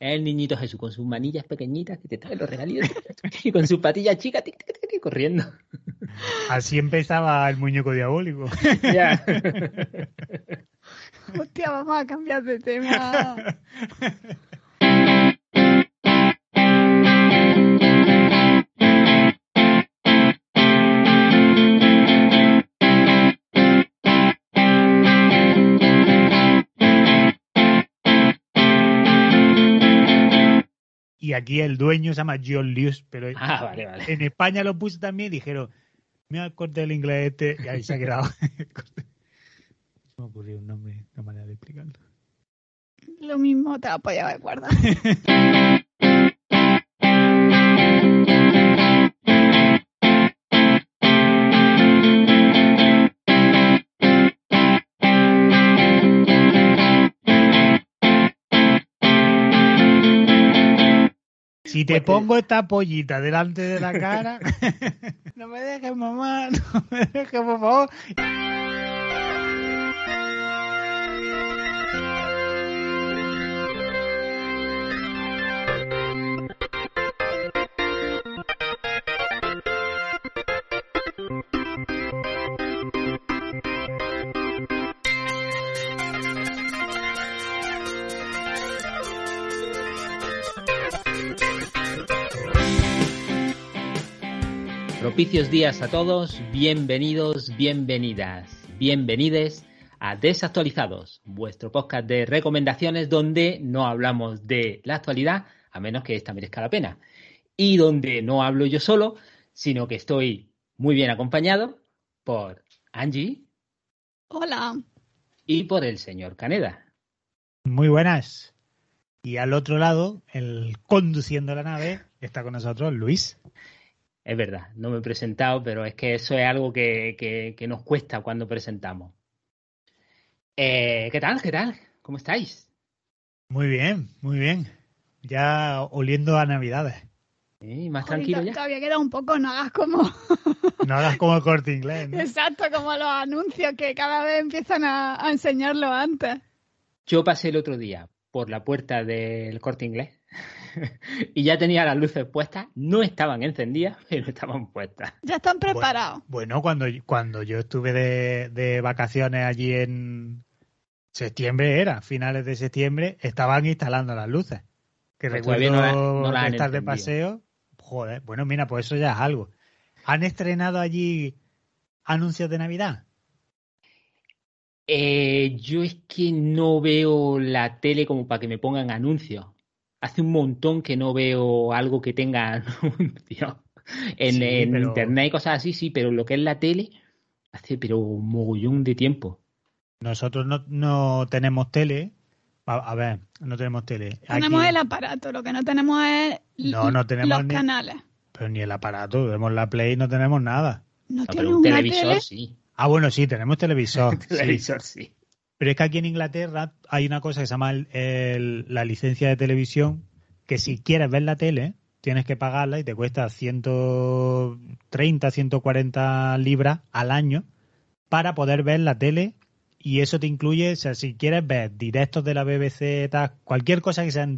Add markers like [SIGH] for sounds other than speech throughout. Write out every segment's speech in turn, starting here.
El niñito Jesús con sus manillas pequeñitas que te trae los regalitos [LAUGHS] y con sus patillas chicas corriendo. Así empezaba el muñeco diabólico. Ya. [LAUGHS] Hostia, vamos a cambiar de tema. Y aquí el dueño se llama John Lewis, pero Ah, vale, vale. en España lo puse también y dijeron, me acordé del inglés este, y ahí se ha quedado. [LAUGHS] Se me ocurrió un nombre, una manera de explicarlo. Lo mismo te podía haber guardado. [LAUGHS] Si te Pues, pongo esta pollita delante de la cara, [LAUGHS] [LAUGHS] no me dejes mamá, no me dejes por favor. Propicios días a todos, bienvenidos, bienvenidas, bienvenides a Desactualizados, vuestro podcast de recomendaciones donde no hablamos de la actualidad, a menos que esta merezca la pena, y donde no hablo yo solo, sino que estoy muy bien acompañado por Angie Hola. y por el señor Caneda. Muy buenas. Y al otro lado, el conduciendo la nave, está con nosotros Luis. Es verdad, no me he presentado, pero es que eso es algo que, que- que nos cuesta cuando presentamos. Eh, ¿Qué tal? ¿Qué tal? ¿Cómo estáis? Muy bien, muy bien. Ya oliendo a Navidades. ¿Eh? ¿Más Joder, tranquilo ya? Todavía queda un poco, no hagas como... [LAUGHS] No hagas como el corte inglés. ¿no? Exacto, como los anuncios que cada vez empiezan a, a enseñarlo antes. Yo pasé el otro día por la puerta del corte inglés [LAUGHS] y ya tenía las luces puestas. No estaban encendidas, [LAUGHS] pero estaban puestas. Ya están preparados. Bueno, cuando, cuando yo estuve de, de vacaciones allí en septiembre, era, finales de septiembre, estaban instalando las luces. Que Pues recuerdo no la- no estar de paseo. Joder, bueno, mira, pues eso ya es algo. ¿Han estrenado allí anuncios de Navidad? Eh, yo es que no veo la tele como para que me pongan anuncios. Hace un montón que no veo algo que tenga [LAUGHS] anuncios. En, Sí, en pero- internet y cosas así, sí, pero lo que es la tele, hace pero un mogollón de tiempo. Nosotros no, no tenemos tele. A, a ver, no tenemos tele. Tenemos Aquí- el aparato, lo que no tenemos es No, no tenemos los ni- canales. Pero ni el aparato, tenemos la Play, no tenemos nada. No No, tiene pero un televisor tele. sí. Ah, bueno, sí, tenemos televisor. sí. [LAUGHS] televisor sí. Pero es que aquí en Inglaterra hay una cosa que se llama el- la licencia de televisión, que si quieres ver la tele, tienes que pagarla y te cuesta 130, 140 libras al año para poder ver la tele. Y eso te incluye, o sea, si quieres ver directos de la BBC, cualquier cosa que sea en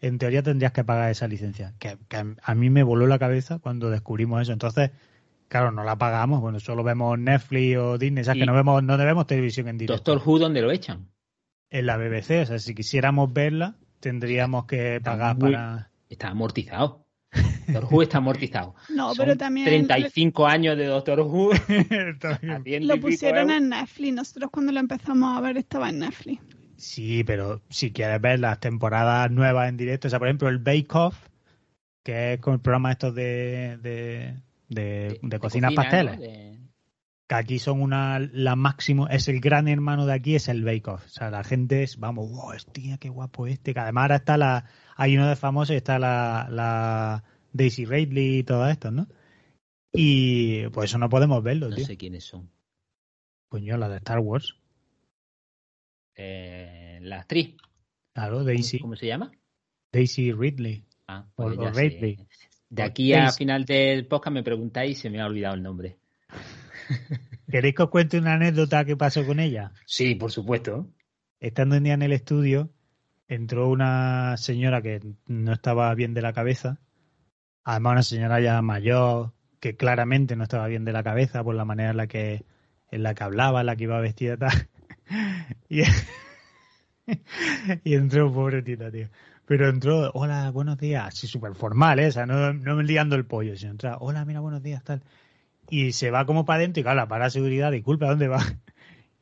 en teoría tendrías que pagar esa licencia. Que, que a mí me voló la cabeza cuando descubrimos eso. Entonces, claro, no la pagamos. Bueno, solo vemos Netflix o Disney, o sea, que no vemos, no vemos televisión en directo Doctor Who, ¿dónde lo echan? en la BBC. O sea, si quisiéramos verla, tendríamos que Está pagar muy- para. Está amortizado. Doctor Who está amortizado. [LAUGHS] No, Son pero también 35 años de Doctor Who. [LAUGHS] Ciento lo pusieron en Netflix. Nosotros cuando lo empezamos a ver estaba en Netflix. Sí, pero si quieres ver las temporadas nuevas en directo, o sea, por ejemplo, el Bake Off, que es con el programa estos de, de, de, de cocina ¿no? pasteles, De- que aquí son una, la máximo, es el gran hermano de aquí, es el Bake Off. O sea, la gente es, vamos, wow, hostia, qué guapo este, que además ahora está la, hay uno de famosos y está la, la Daisy Ridley y todo esto, ¿no? Y pues eso no podemos verlo, No tío. sé quiénes son. Coño, la de Star Wars. Eh, la actriz. Claro, ¿cómo- Daisy, ¿Cómo se llama? Daisy Ridley. Ah, pues o. Ridley. De aquí al Daisy. final del podcast me preguntáis y se me ha olvidado el nombre. [LAUGHS] ¿Queréis que os cuente una anécdota que pasó con ella? Sí, por supuesto. Estando un día en el estudio, entró una señora que no estaba bien de la cabeza. Además, una señora ya mayor, que claramente no estaba bien de la cabeza por la manera en la que, en la que hablaba, en la que iba vestida [LAUGHS] y tal. [LAUGHS] Y, y entró, pobrecita, tío. Pero entró, hola, buenos días, así súper formal, ¿eh? O sea, no, no me liando el pollo, sino entra, hola, mira, buenos días, tal. Y se va como para adentro y claro, la para seguridad, disculpa, ¿dónde va?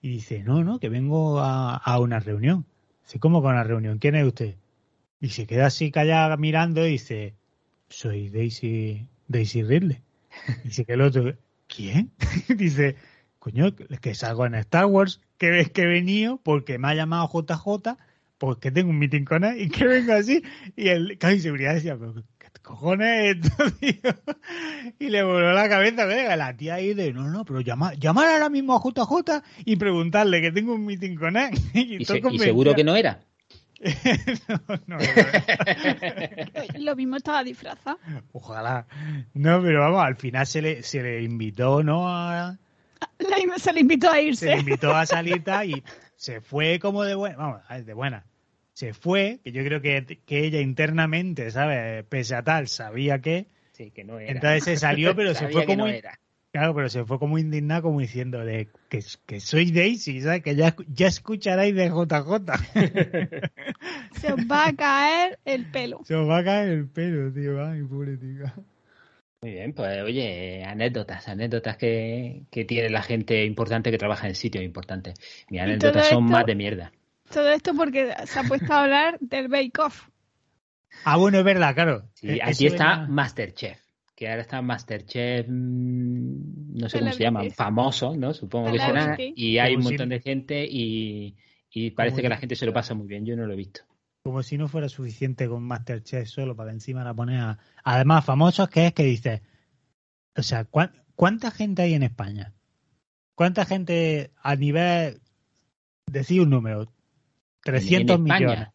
Y dice, no, no, que vengo a, a una reunión. Dice, ¿cómo con una reunión? ¿Quién es usted? Y se queda así callada mirando y dice, soy Daisy, Daisy Ridley. Y dice que el otro, ¿quién? [LAUGHS] dice, coño, que salgo en Star Wars, que ves que he venido porque me ha llamado JJ, porque tengo un meeting con él y que vengo así. Y el caso de seguridad decía, pero ¿qué cojones es esto, [LAUGHS] tío? Y le voló la cabeza, venga, la tía ahí de, no, no, pero llama, llamar ahora mismo a JJ y preguntarle que tengo un meeting con él. [LAUGHS] Y, se- seguro que no era. [LAUGHS] no, no, Lo mismo estaba disfrazado. ojalá. No, pero vamos, al final se le, se le invitó, ¿no? A, La- se le invitó a se le irse. invitó a salir tal, y se fue como de buena, vamos, a ver, de buena. Se fue, que yo creo que, que ella internamente, ¿sabes? Pese a tal, sabía que. Sí, que no era. Entonces se salió, [LAUGHS] pero se fue como. no era. Claro, pero se fue como indignada, como diciendo de que, que soy Daisy, ¿sabes? Que ya, ya escucharéis de JJ. [LAUGHS] Se os va a caer el pelo. Se os va a caer el pelo, tío. Ay, pobre tía. Muy bien, pues oye, anécdotas, anécdotas que, que tiene la gente importante que trabaja en sitios importantes. Mis anécdotas son esto- más de mierda. Todo esto porque se ha puesto a hablar del Bake Off. Ah, bueno, es verdad, claro. Sí, Eh, aquí está era- Masterchef, que ahora está Masterchef, mm, no sé cómo se llaman, famoso, ¿no? Supongo que será. Y hay un montón de gente y, y parece que la gente se lo pasa muy bien. Yo no lo he visto. Como si no fuera suficiente con Masterchef solo para que encima la pones a... Además, famosos que es que dices... O sea, ¿cuán- ¿cuánta gente hay en España? ¿Cuánta gente a nivel... Decir un número. 300 En España, millones.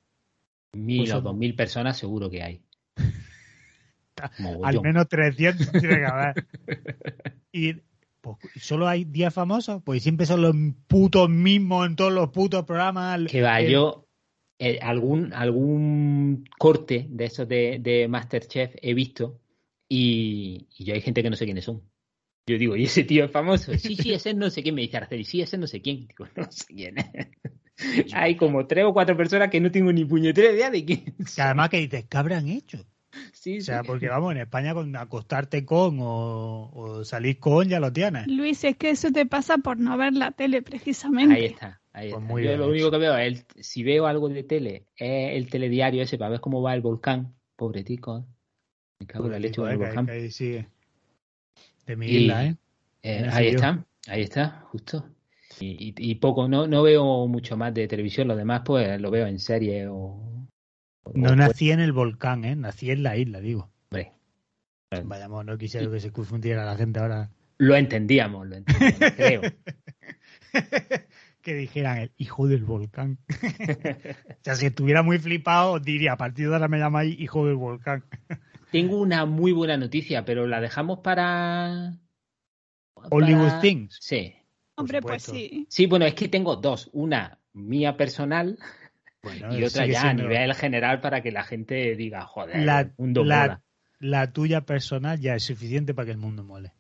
Mil Pues o dos mil personas seguro que hay. [LAUGHS] Al menos 300 [LAUGHS] tiene que haber. Y pues, solo hay 10 famosos, pues siempre son los putos mismos en todos los putos programas. Que va, El- yo eh, algún algún corte de esos de, de Masterchef he visto y, y yo hay gente que no sé quiénes son. Yo digo, ¿y ese tío es famoso? Sí, sí, ese no sé quién me dice Araceli, sí, ese no sé quién. Digo, no sé quién es. Hay como tres o cuatro personas que no tengo ni puñetera idea de quién. Que además que dices, ¿qué habrán hecho? Sí, O sea, sí. porque vamos, en España con acostarte con o, o salir con ya lo tienes. Luis, es que eso te pasa por no ver la tele, precisamente. Ahí está. Ahí Pues está. muy Yo bien lo hecho. único que veo es, el- si veo algo de tele, es el telediario ese para ver cómo va el volcán. Pobretico. ¿eh? Me cago en la leche Pobretico, con el eh, que- volcán. que ahí sigue. De mi Y- isla, ¿eh? Eh, ahí está, ahí está, justo. Y, y- y poco, no, no veo mucho más de televisión, lo demás pues lo veo en serie o... No o- nací en el volcán, ¿eh? Nací en la isla, digo. hombre, Vayamos, no quisiera que se confundiera la gente ahora. lo entendíamos, lo entendíamos, creo. [LAUGHS] que dijeran el hijo del volcán. [LAUGHS] o sea, si estuviera muy flipado, diría, a partir de ahora me llamáis hijo del volcán. [LAUGHS] Tengo una muy buena noticia, pero la dejamos para... Hollywood para- Things. Sí. Hombre, pues sí. Sí, bueno, es que tengo dos. Una mía personal Bueno, y otra ya a nivel general para que la gente diga, joder, La- el mundo la- mola. La tuya personal ya es suficiente para que el mundo mole.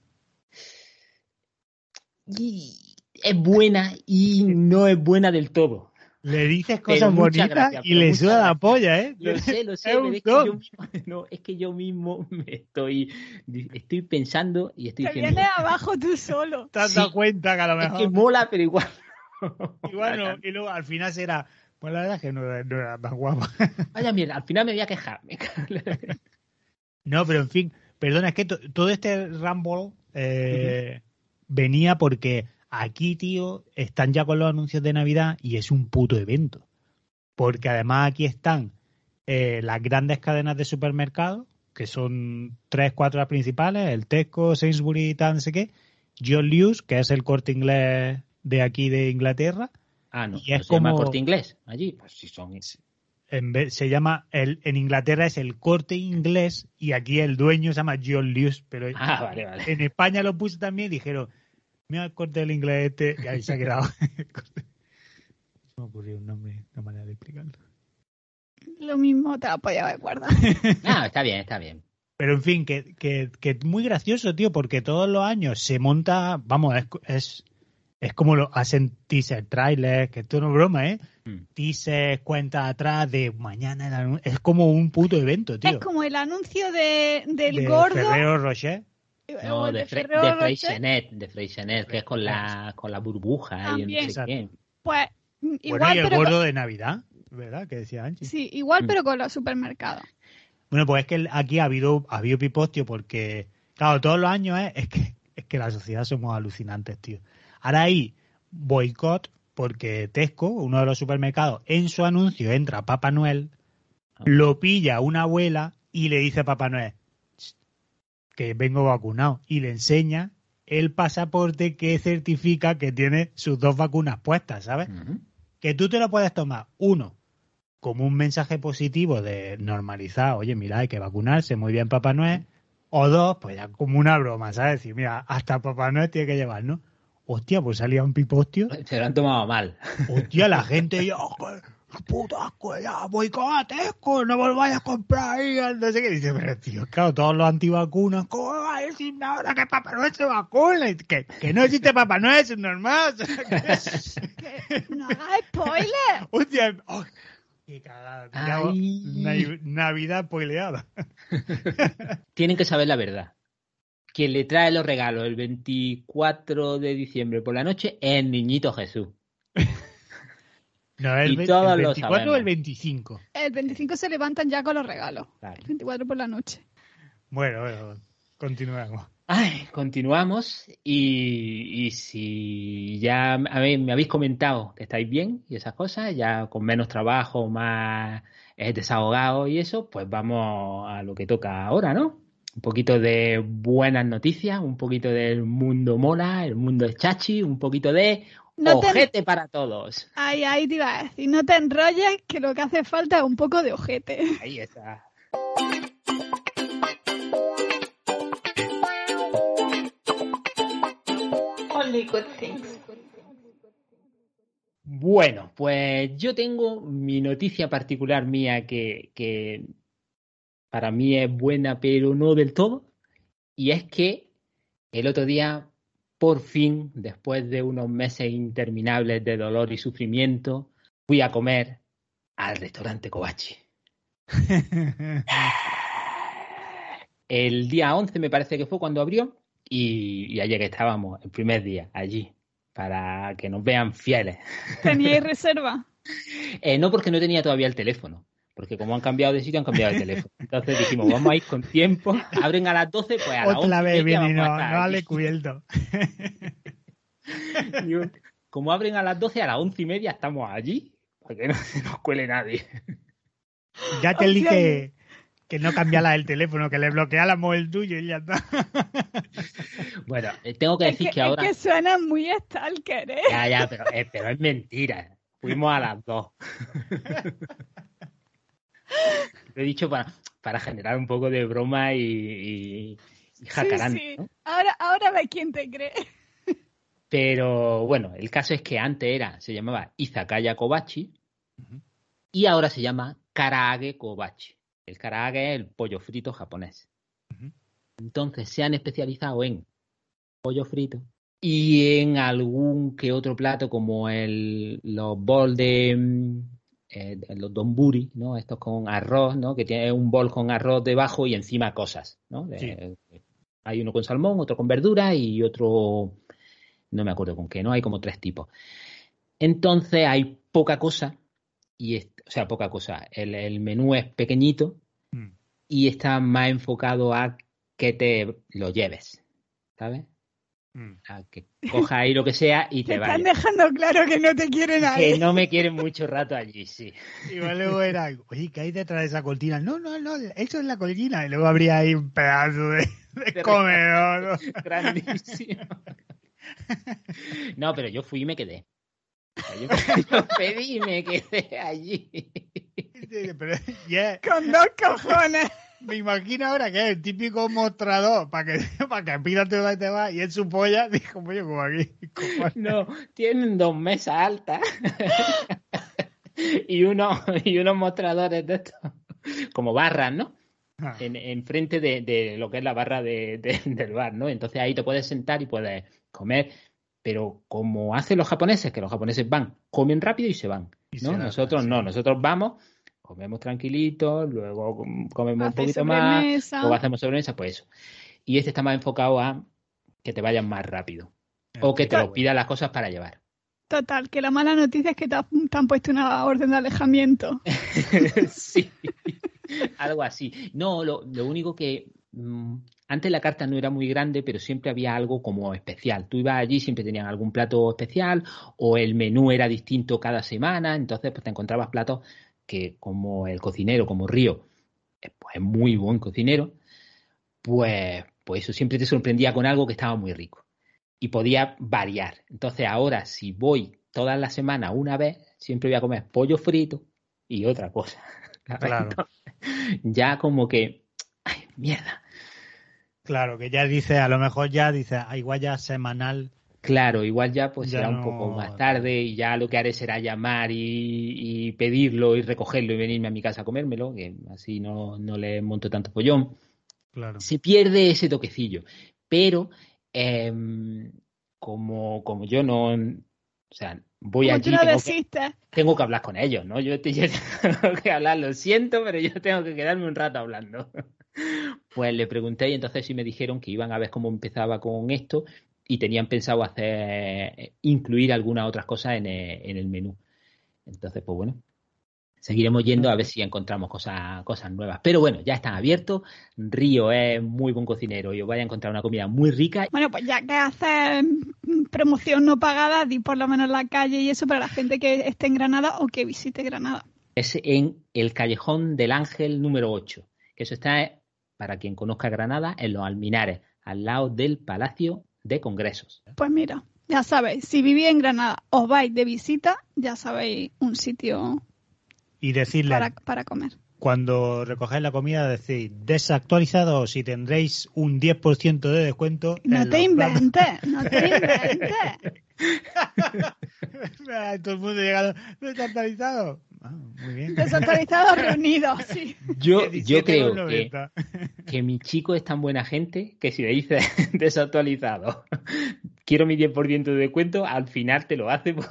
Y es buena y no es buena del todo. Le dices cosas bonitas gracias, y le suda la polla, ¿eh? Lo sé, lo sé, Es es que, yo [LAUGHS] no, es que yo mismo me estoy, estoy pensando y estoy Te diciendo, vienes abajo tú solo. Te has Sí. dado cuenta que a lo es mejor... que mola, pero igual. Y bueno, [LAUGHS] y luego al final será, Pues la verdad es que no, era- no era más guapa. [LAUGHS] Vaya mierda, al final me voy a quejar. No, pero en fin, perdona, es que to- todo este Rumble eh, venía porque aquí, tío, están ya con los anuncios de Navidad y es un puto evento. Porque además aquí están eh, las grandes cadenas de supermercados, que son tres, cuatro las principales, el Tesco, Sainsbury y tal, no sé qué, John Lewis, que es el corte inglés de aquí de Inglaterra, Ah, no, Y es no se llama como- corte inglés allí. Pues sí son. en vez, se llama, el, en Inglaterra es el corte inglés y aquí el dueño se llama John Lewis, pero Ah, vale, vale. en España lo puse también y dijeron, mira el corte del inglés este, y ahí se ha quedado. [LAUGHS] Se me ocurrió un nombre, una manera de explicarlo. Lo mismo te la podía haber guardado. [LAUGHS] Ah, está bien, está bien. Pero en fin, que, que, que muy gracioso, tío, porque todos los años se monta, vamos, es, es, es como lo hacen teaser, trailers, que esto no es broma, ¿eh? Mm. Teaser, cuenta atrás de mañana, el es como un puto evento, tío. Es como el anuncio de, del de gordo. Ferrero Rocher. No, o de, Ferrero de Rocher, Freixenet, de Freixenet, que es con la, con la burbuja y También. no sé qué. Pues mm, igual, bueno, y el pero gordo de Navidad, ¿verdad? Que decía Anchi. sí, igual Mm. pero con los supermercados. Bueno, pues es que aquí ha habido, ha habido pipostio porque, claro, todos los años es, es que es que la sociedad somos alucinantes, tío. Ahora hay boicot porque Tesco, uno de los supermercados, en su anuncio entra Papá Noel, lo pilla una abuela y le dice a Papá Noel "Ch, que vengo vacunado y le enseña el pasaporte que certifica que tiene sus dos vacunas puestas, ¿sabes? Que tú te lo puedes tomar, uno, como un mensaje positivo de normalizar, oye, mira, hay que vacunarse, muy bien Papá Noel, o dos, pues ya como una broma, ¿sabes? Decir, mira, hasta Papá Noel tiene que llevar, ¿no? Hostia, pues salía un pipostio, [LAUGHS] Se lo han tomado mal. [LAUGHS] hostia, la gente, "Joder, puto asco, ya, voy con Tesco, no volváis a comprar ahí, no sé qué. Dice, pero tío, claro, todos los antivacunas, ¿cómo va a decirme ahora que Papá Noel se vacuna? Que, que no existe Papá Noel, es normal. o sea, que- Que [LAUGHS] no spoiler. Hostia, oh, qué cagada. Navidad spoileada. Tienen que saber la verdad. Quien le trae los regalos el 24 de diciembre por la noche es el niñito Jesús. [LAUGHS] No, el, Y todos el lo 24 o el 25. El 25 se levantan ya con los regalos. Claro. El 24 por la noche. Bueno, bueno, continuamos. Ay, continuamos y, y si ya me habéis comentado que estáis bien y esas cosas, ya con menos trabajo, más eh, desahogado y eso, pues vamos a lo que toca ahora, ¿no? Un poquito de buenas noticias, un poquito del mundo mola, el mundo es chachi, un poquito de No te- ojete para todos. Ahí, ahí te iba a decir, no te enrolles, que lo que hace falta es un poco de ojete. Ahí está. Bueno, pues yo tengo mi noticia particular mía que, que para mí es buena, pero no del todo. Y es que el otro día, por fin, después de unos meses interminables de dolor y sufrimiento, fui a comer al restaurante Kobachi. [LAUGHS] El día 11 me parece que fue cuando abrió y, y ayer que estábamos, el primer día, allí, para que nos vean fieles. ¿Teníais [LAUGHS] reserva? Eh, no porque no tenía todavía el teléfono, porque como han cambiado de sitio han cambiado el teléfono. Entonces dijimos, vamos a ir con tiempo, abren a las 12, pues a las 11 Otra vez viene y no, no aquí. le cubierto. [LAUGHS] Como abren a las 12, a las 11 y media estamos allí, para que no se nos cuele nadie. Ya te [LAUGHS] dije que no cambiara el teléfono, que le bloqueáramos el tuyo y ya está. [LAUGHS] Bueno, eh, tengo que Es decir que, que ahora... es que suena muy stalker, ¿eh? Ya, ya, pero, eh, pero es mentira. Fuimos a las dos. Lo he dicho para, para generar un poco de broma y, y, y jacarán, sí, sí. ¿no? Ahora, ahora ve quién te cree. Pero bueno, el caso es que antes era, se llamaba Izakaya Kobachi y ahora se llama Karaage Kobachi. El karaage es el pollo frito japonés. Entonces se han especializado en pollo frito y en algún que otro plato como el, los bol de mm, eh, los donburi, ¿no? Estos con arroz, ¿no? Que tiene un bol con arroz debajo y encima cosas, ¿no? Sí. Hay uno con salmón, otro con verdura y otro no me acuerdo con qué, ¿no? Hay como tres tipos. Entonces hay poca cosa y es- o sea, poca cosa. El, el menú es pequeñito Mm. y está más enfocado a que te lo lleves, ¿sabes? Mm. A que cojas ahí lo que sea y Te te están vayas. dejando claro que no te quieren ahí. Que no me quieren mucho rato allí, sí. Igual luego era, oye, ¿qué hay detrás de esa cortina? No, no, no, eso es la cortina. Y luego habría ahí un pedazo de, de comedor. [LAUGHS] Grandísimo. No, pero yo fui y me quedé. Yo, [LAUGHS] yo pedí y me quedé allí. Pero, yeah, Con dos cojones. Me imagino ahora que es el típico mostrador para que, [LAUGHS] para que todo y te vas y en su polla dijo, pollo, como aquí. No, tienen dos mesas altas [LAUGHS] y unos, y unos mostradores de estos, como barras, ¿no? Ah, En, enfrente de, de lo que es la barra de- de- del bar, ¿no? Entonces ahí te puedes sentar y puedes comer, pero como hacen los japoneses, que los japoneses van, comen rápido y se van, Y ¿no? se Nosotros no, nosotros vamos, comemos tranquilitos, luego com- comemos un poquito más, sobremesa. luego hacemos sobremesa, pues eso. Y este está más enfocado a que te vayan más rápido o que te lo pidan las cosas para llevar. Total, que la mala noticia es que te han puesto una orden de alejamiento. [LAUGHS] sí, algo así. No, lo, lo único que mm, antes la carta no era muy grande, pero siempre había algo como especial. Tú ibas allí, siempre tenían algún plato especial o el menú era distinto cada semana, entonces pues te encontrabas platos que como el cocinero, como Río, pues es muy buen cocinero, pues, pues eso siempre te sorprendía con algo que estaba muy rico y podía variar. Entonces ahora si voy todas las semanas una vez, siempre voy a comer pollo frito y otra cosa. [LAUGHS] Claro. ya como que, ay, mierda. Claro, que ya dice, a lo mejor ya dice, ah, igual ya semanal. Claro, igual ya pues Ya será un poco más tarde y ya lo que haré será llamar y, y pedirlo y recogerlo y venirme a mi casa a comérmelo, que así no, no le monto tanto pollón. Claro. Se pierde ese toquecillo, pero em, como, como yo no, o sea, voy Como allí, tú no tengo que, tengo que hablar con ellos, ¿no? Yo, te- [LAUGHS] yo tengo que hablar, lo siento, pero yo tengo que quedarme un rato hablando. [LAUGHS] Pues le pregunté y entonces sí me dijeron que iban a ver cómo empezaba con esto y tenían pensado hacer, incluir algunas otras cosas en el, en el menú. Entonces, pues bueno, seguiremos yendo a ver si encontramos cosas, cosas nuevas. Pero bueno, ya están abiertos. Río es muy buen cocinero y os vais a encontrar una comida muy rica. Bueno, pues ya que haces promoción no pagada, di por lo menos la calle y eso para la gente que esté en Granada o que visite Granada. Es en el Callejón del Ángel número 8, que eso está, para quien conozca Granada, en los Alminares, al lado del Palacio de Congresos. Pues mira, ya sabéis, si vivís en Granada os vais de visita, ya sabéis un sitio Y decirle, para, para comer. cuando recogéis la comida, decís, desactualizado si tendréis un 10% de descuento. No en te los platos". inventes, no te [LAUGHS] inventes. [LAUGHS] Todo el mundo llegando, desactualizado. Ah, muy bien. Desactualizados [LAUGHS] reunidos, sí. Yo, yo creo que, 17,90. que mi chico es tan buena gente que si le dices [LAUGHS] desactualizado, quiero mi 10% de descuento, al final te lo hace. por-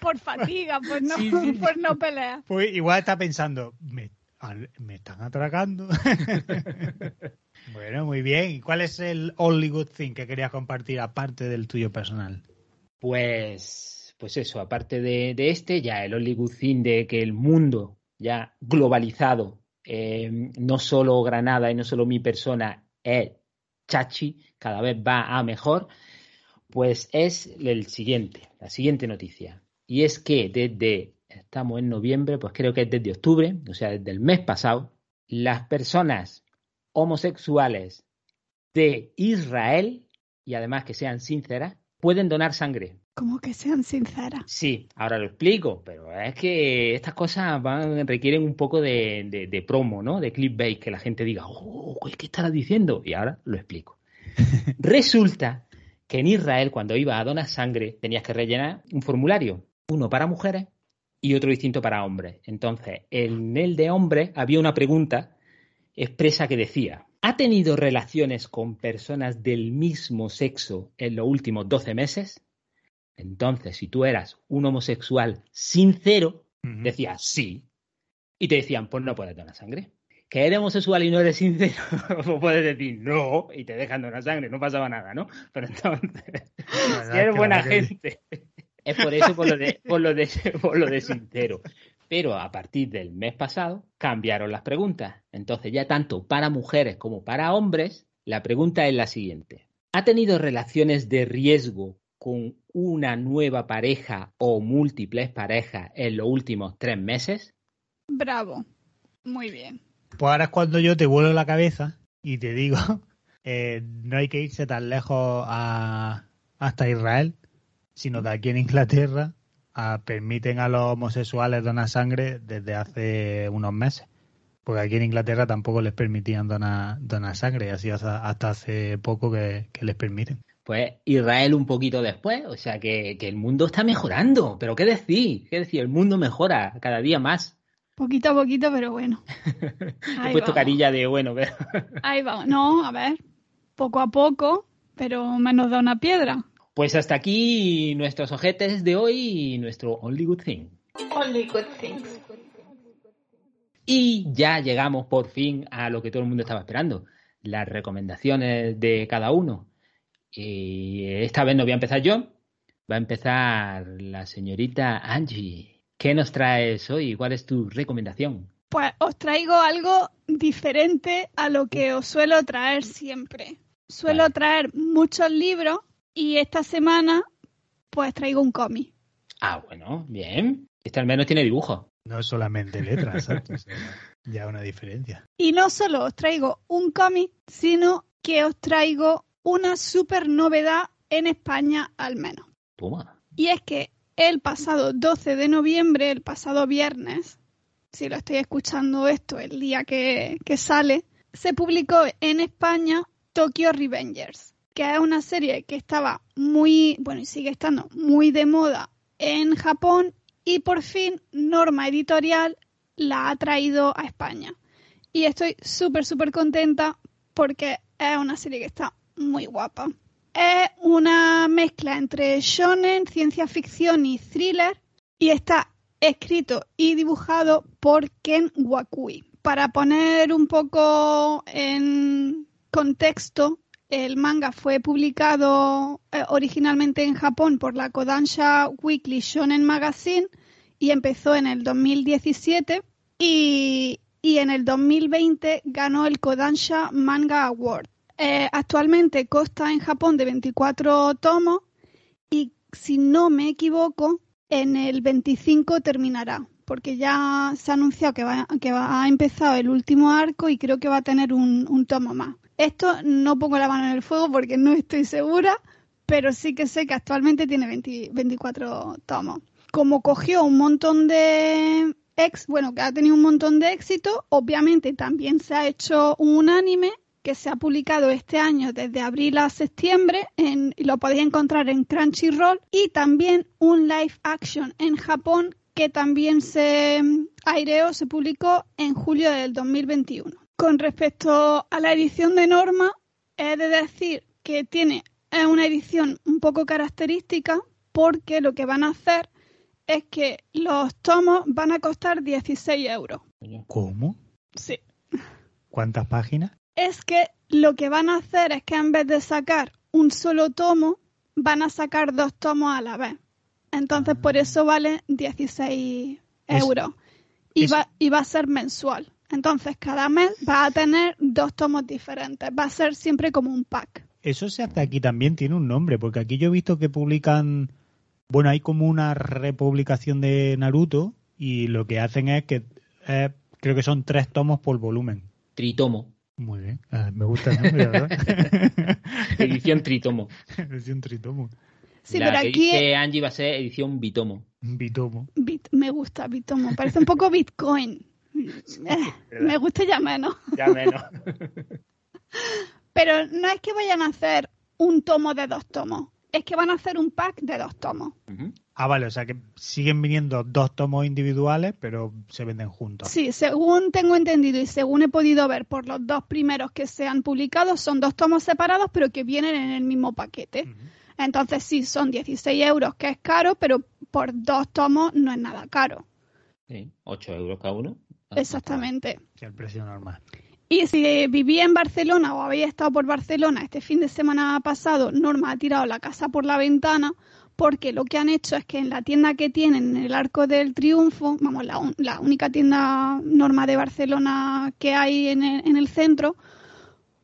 Por fatiga, por no, Sí, sí. por no pelear. Pues igual está pensando, me, al- me están atracando. [LAUGHS] bueno, muy bien. ¿Y cuál es el only good thing que querías compartir aparte del tuyo personal? Pues, pues eso, aparte de, este, ya el thing de que el mundo ya globalizado, eh, no solo Granada y no solo mi persona, es chachi, cada vez va a mejor, pues es el siguiente, la siguiente noticia. Y es que desde, estamos en noviembre, pues creo que es desde octubre, o sea, desde el mes pasado, las personas homosexuales de Israel, y además que sean sinceras, pueden donar sangre. Como que sean sinceras. Sí, ahora lo explico, pero es que estas cosas van, requieren un poco de, de- de promo, ¿no? De clickbait, que la gente diga, oh, ¿qué estará diciendo? Y ahora lo explico. [LAUGHS] Resulta que en Israel, cuando iba a donar sangre, tenías que rellenar un formulario, uno para mujeres y otro distinto para hombres. Entonces, en el de hombres había una pregunta expresa que decía, ¿ha tenido relaciones con personas del mismo sexo en los últimos 12 meses? Entonces, si tú eras un homosexual sincero, Ujú. decías sí. Y te decían, pues no puedes donar sangre. Que eres homosexual y no eres sincero, [LAUGHS] pues puedes decir no y te dejan donar sangre, no pasaba nada, ¿no? Pero entonces, [LAUGHS] si eres buena que- gente Es por eso, por lo de, por lo de, [LAUGHS] por lo de sincero. Pero a partir del mes pasado cambiaron las preguntas. Entonces ya tanto para mujeres como para hombres, la pregunta es la siguiente. ¿Ha tenido relaciones de riesgo con una nueva pareja o múltiples parejas en los últimos tres meses? Bravo. Muy bien. Pues ahora es cuando yo te vuelo la cabeza y te digo, [LAUGHS] eh, no hay que irse tan lejos a, hasta Israel, sino que aquí en Inglaterra a, permiten a los homosexuales donar sangre desde hace unos meses. Porque aquí en Inglaterra tampoco les permitían donar, donar sangre, así hasta, hasta hace poco que, que les permiten. Pues Israel un poquito después, o sea que, que, el mundo está mejorando. Pero ¿qué decir? ¿Qué decir? El mundo mejora cada día más. Poquito a poquito, pero bueno. [LAUGHS] He puesto carilla de bueno, pero... [LAUGHS] Ahí vamos. No, a ver, poco a poco, pero menos da una piedra. Pues hasta aquí nuestros ojetes de hoy y nuestro Only Good Thing. Only Good Things. Y ya llegamos por fin a lo que todo el mundo estaba esperando, las recomendaciones de cada uno. Y esta vez no voy a empezar yo, va a empezar la señorita Angie. ¿Qué nos traes hoy? ¿Cuál es tu recomendación? Pues os traigo algo diferente a lo que os suelo traer siempre. Suelo vale. traer muchos libros y esta semana pues traigo un cómic. Ah, bueno, bien. Este al menos tiene dibujo. No solamente letras, [LAUGHS] ¿sabes? ya una diferencia. Y no solo os traigo un cómic, sino que os traigo una super novedad en España al menos. Toma. Y es que el pasado 12 de noviembre, el pasado viernes, si lo estoy escuchando esto el día que, que sale, se publicó en España Tokyo Revengers, que es una serie que estaba muy, bueno, y sigue estando muy de moda en Japón y por fin Norma Editorial la ha traído a España. Y estoy súper, súper contenta porque es una serie que está muy guapa. Es una mezcla entre shonen, ciencia ficción y thriller y está escrito y dibujado por Ken Wakui. Para poner un poco en contexto, el manga fue publicado eh, originalmente en Japón por la Kodansha Weekly Shonen Magazine y empezó en el 2017 y, y en el 2020 ganó el Kodansha Manga Award. Eh, actualmente consta en Japón de 24 tomos y si no me equivoco, en el 25 terminará, porque ya se ha anunciado que, va, que ha empezado el último arco y creo que va a tener un, un tomo más. Esto no pongo la mano en el fuego porque no estoy segura, pero sí que sé que actualmente tiene 20, 24 tomos. Como cogió un montón de ex, bueno, que ha tenido un montón de éxito, obviamente también se ha hecho un anime que se ha publicado este año desde abril a septiembre en, y lo podéis encontrar en Crunchyroll y también un live action en Japón que también se aireó, se publicó en julio del 2021. Con respecto a la edición de Norma, he de decir que tiene una edición un poco característica porque lo que van a hacer es que los tomos van a costar 16 euros. ¿Cómo? Sí. ¿Cuántas páginas? Es que lo que van a hacer es que en vez de sacar un solo tomo, van a sacar dos tomos a la vez. Entonces, por eso vale 16 euros. Y, es... va, y va a ser mensual. Entonces, cada mes va a tener dos tomos diferentes. Va a ser siempre como un pack. Eso se hace aquí también, tiene un nombre, porque aquí yo he visto que publican, bueno, hay como una republicación de Naruto y lo que hacen es que eh, creo que son tres tomos por volumen. Tritomo. Muy bien, ah, me gusta el nombre, ¿verdad? [LAUGHS] edición tritomo. edición tritomo. Sí, La pero que aquí dice Angie va a ser edición bitomo. Bitomo. Bit, me gusta Bitomo, parece un poco Bitcoin. [LAUGHS] Me gusta ya menos. Ya menos. [LAUGHS] Pero no es que vayan a hacer un tomo de dos tomos, es que van a hacer un pack de dos tomos. Uh -huh. Ah, vale, o sea que siguen viniendo dos tomos individuales, pero se venden juntos. Sí, según tengo entendido y según he podido ver por los dos primeros que se han publicado, son dos tomos separados, pero que vienen en el mismo paquete. Uh -huh. Entonces sí, son 16 euros, que es caro, pero por dos tomos no es nada caro. Sí, 8 euros cada uno. Exactamente. Sí, el precio normal. Y si vivía en Barcelona o habéis estado por Barcelona este fin de semana pasado, Norma ha tirado la casa por la ventana porque lo que han hecho es que en la tienda que tienen en el Arco del Triunfo, vamos, la, única tienda norma de Barcelona que hay en el, centro,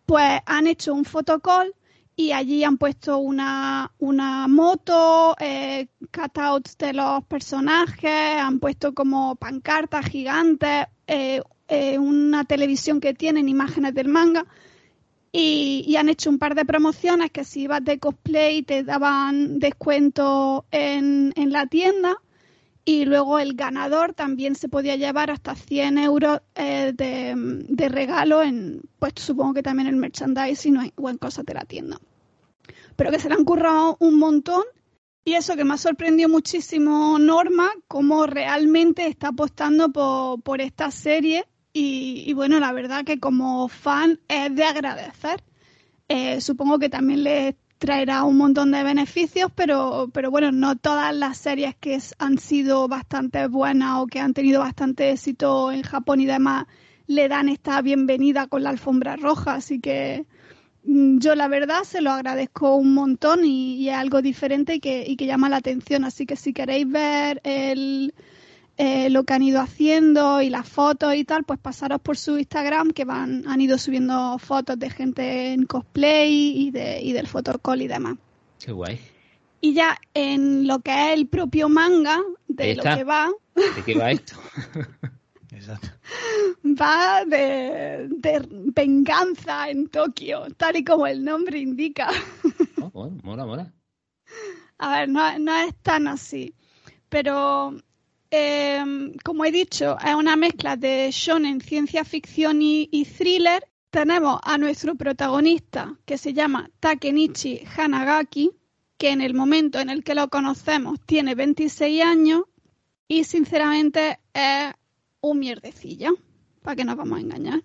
pues han hecho un fotocall y allí han puesto una, una moto, eh, cutouts de los personajes, han puesto como pancartas gigantes, eh, eh, una televisión que tienen imágenes del manga y, han hecho un par de promociones que si ibas de cosplay te daban descuento en, en la tienda y luego el ganador también se podía llevar hasta 100 euros eh, de, de, regalo en, pues supongo que también en merchandising o en cosas de la tienda. Pero que se le han currado un montón y eso que me ha sorprendido muchísimo Norma, cómo realmente está apostando por, por esta serie y, bueno, la verdad que como fan es de agradecer. Eh, supongo que también les traerá un montón de beneficios, pero, pero bueno, no todas las series que han sido bastante buenas o que han tenido bastante éxito en Japón y demás le dan esta bienvenida con la alfombra roja. Así que mm, yo la verdad se lo agradezco un montón y, es algo diferente y que, y que llama la atención. Así que si queréis ver el eh, lo que han ido haciendo y las fotos y tal, pues pasaros por su Instagram que van, han ido subiendo fotos de gente en cosplay y, de, y del fotocall y demás. Qué guay. Y ya en lo que es el propio manga, de lo que va. ¿De qué va esto? Exacto. [LAUGHS] Va de, venganza en Tokio, tal y como el nombre indica. [LAUGHS] Oh, mola, mola. A ver, no, no es tan así. Pero Em, como he dicho, es una mezcla de shonen, ciencia ficción y, thriller. Tenemos a nuestro protagonista, que se llama Takenichi Hanagaki, que en el momento en el que lo conocemos tiene 26 años y sinceramente es un mierdecilla, para que nos vamos a engañar.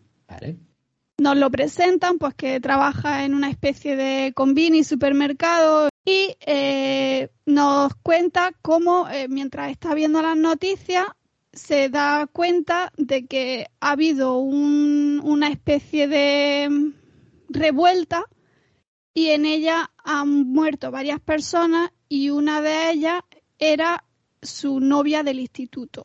Nos lo presentan, pues que trabaja en una especie de convini supermercado y eh, nos cuenta cómo eh, mientras está viendo las noticias se da cuenta de que ha habido una especie de revuelta y en ella han muerto varias personas y una de ellas era su novia del instituto,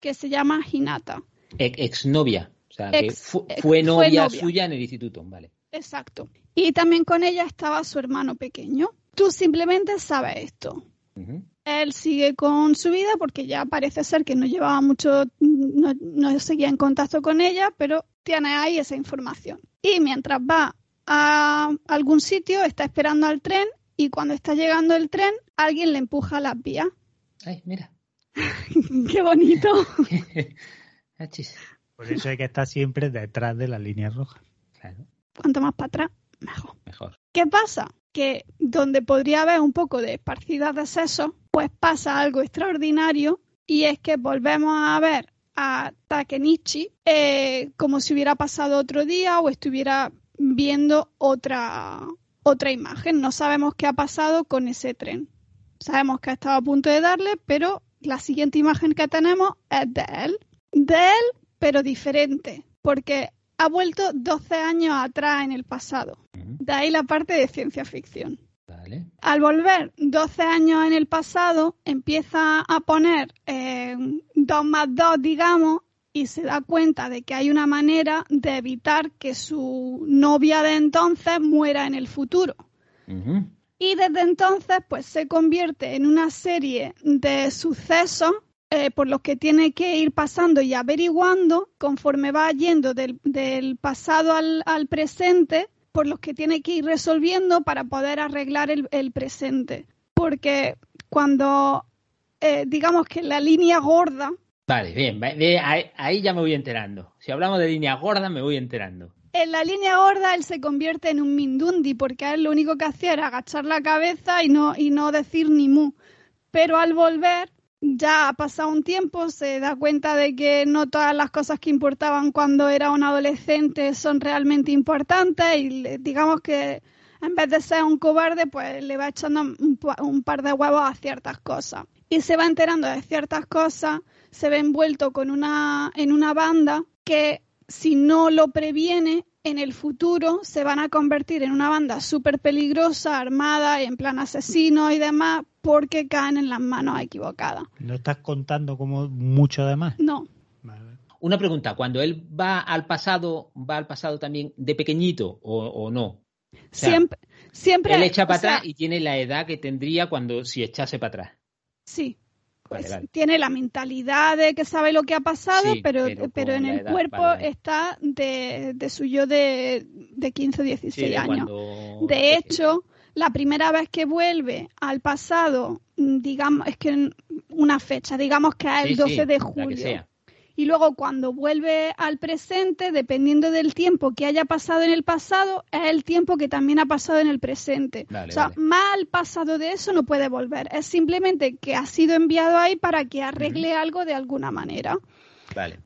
que se llama Hinata. exnovia, o sea, que fue, novia suya en el instituto, vale. Exacto. Y también con ella estaba su hermano pequeño. Tú simplemente sabes esto. Él sigue con su vida porque ya parece ser que no llevaba mucho, no, seguía en contacto con ella, pero tiene ahí esa información. Y mientras va a algún sitio, está esperando al tren y cuando está llegando el tren, alguien le empuja las vías. Ay, mira. [LAUGHS] Qué bonito. [LAUGHS] Por eso hay que estar siempre detrás de la línea roja. Claro cuanto más para atrás, mejor. mejor. ¿Qué pasa? Que donde podría haber un poco de esparcida de seso, pues pasa algo extraordinario y es que volvemos a ver a Takenichi eh, como si hubiera pasado otro día o estuviera viendo otra, otra imagen. No sabemos qué ha pasado con ese tren. Sabemos que ha estado a punto de darle, pero la siguiente imagen que tenemos es de él. De él, pero diferente, porque ha vuelto 12 años atrás en el pasado. De ahí la parte de ciencia ficción. Al volver 12 años en el pasado, empieza a poner eh, 2 más 2, digamos, y se da cuenta de que hay una manera de evitar que su novia de entonces muera en el futuro. Y desde entonces, pues se convierte en una serie de sucesos eh, por los que tiene que ir pasando y averiguando conforme va yendo del, pasado al, presente, por los que tiene que ir resolviendo para poder arreglar el, presente. Porque cuando, eh, digamos que la línea gorda... Vale, bien, ahí, ya me voy enterando. Si hablamos de línea gorda, me voy enterando. En la línea gorda él se convierte en un mindundi porque a él lo único que hacía era agachar la cabeza y no, y no decir ni mu. Pero al volver ya ha pasado un tiempo, se da cuenta de que no todas las cosas que importaban cuando era un adolescente son realmente importantes y digamos que en vez de ser un cobarde, pues le va echando un, par de huevos a ciertas cosas. Y se va enterando de ciertas cosas, se ve envuelto con una, en una banda que si no lo previene en el futuro se van a convertir en una banda súper peligrosa, armada, en plan asesino y demás, porque caen en las manos equivocadas. ¿No estás contando como mucho además? No. Una pregunta, cuando él va al pasado, ¿va al pasado también de pequeñito o, no? siempre, siempre. Él echa para atrás y tiene la edad que tendría cuando si echase para atrás. Sí, pues tiene la mentalidad de que sabe lo que ha pasado, pero, pero, en el cuerpo está de, de, su yo de, de 15 o 16 años. De hecho, la primera vez que vuelve al pasado, digamos, es que una fecha, digamos que es el 12 de julio y luego cuando vuelve al presente, dependiendo del tiempo que haya pasado en el pasado, es el tiempo que también ha pasado en el presente. o sea, mal pasado de eso no puede volver. Es simplemente que ha sido enviado ahí para que arregle algo de alguna manera.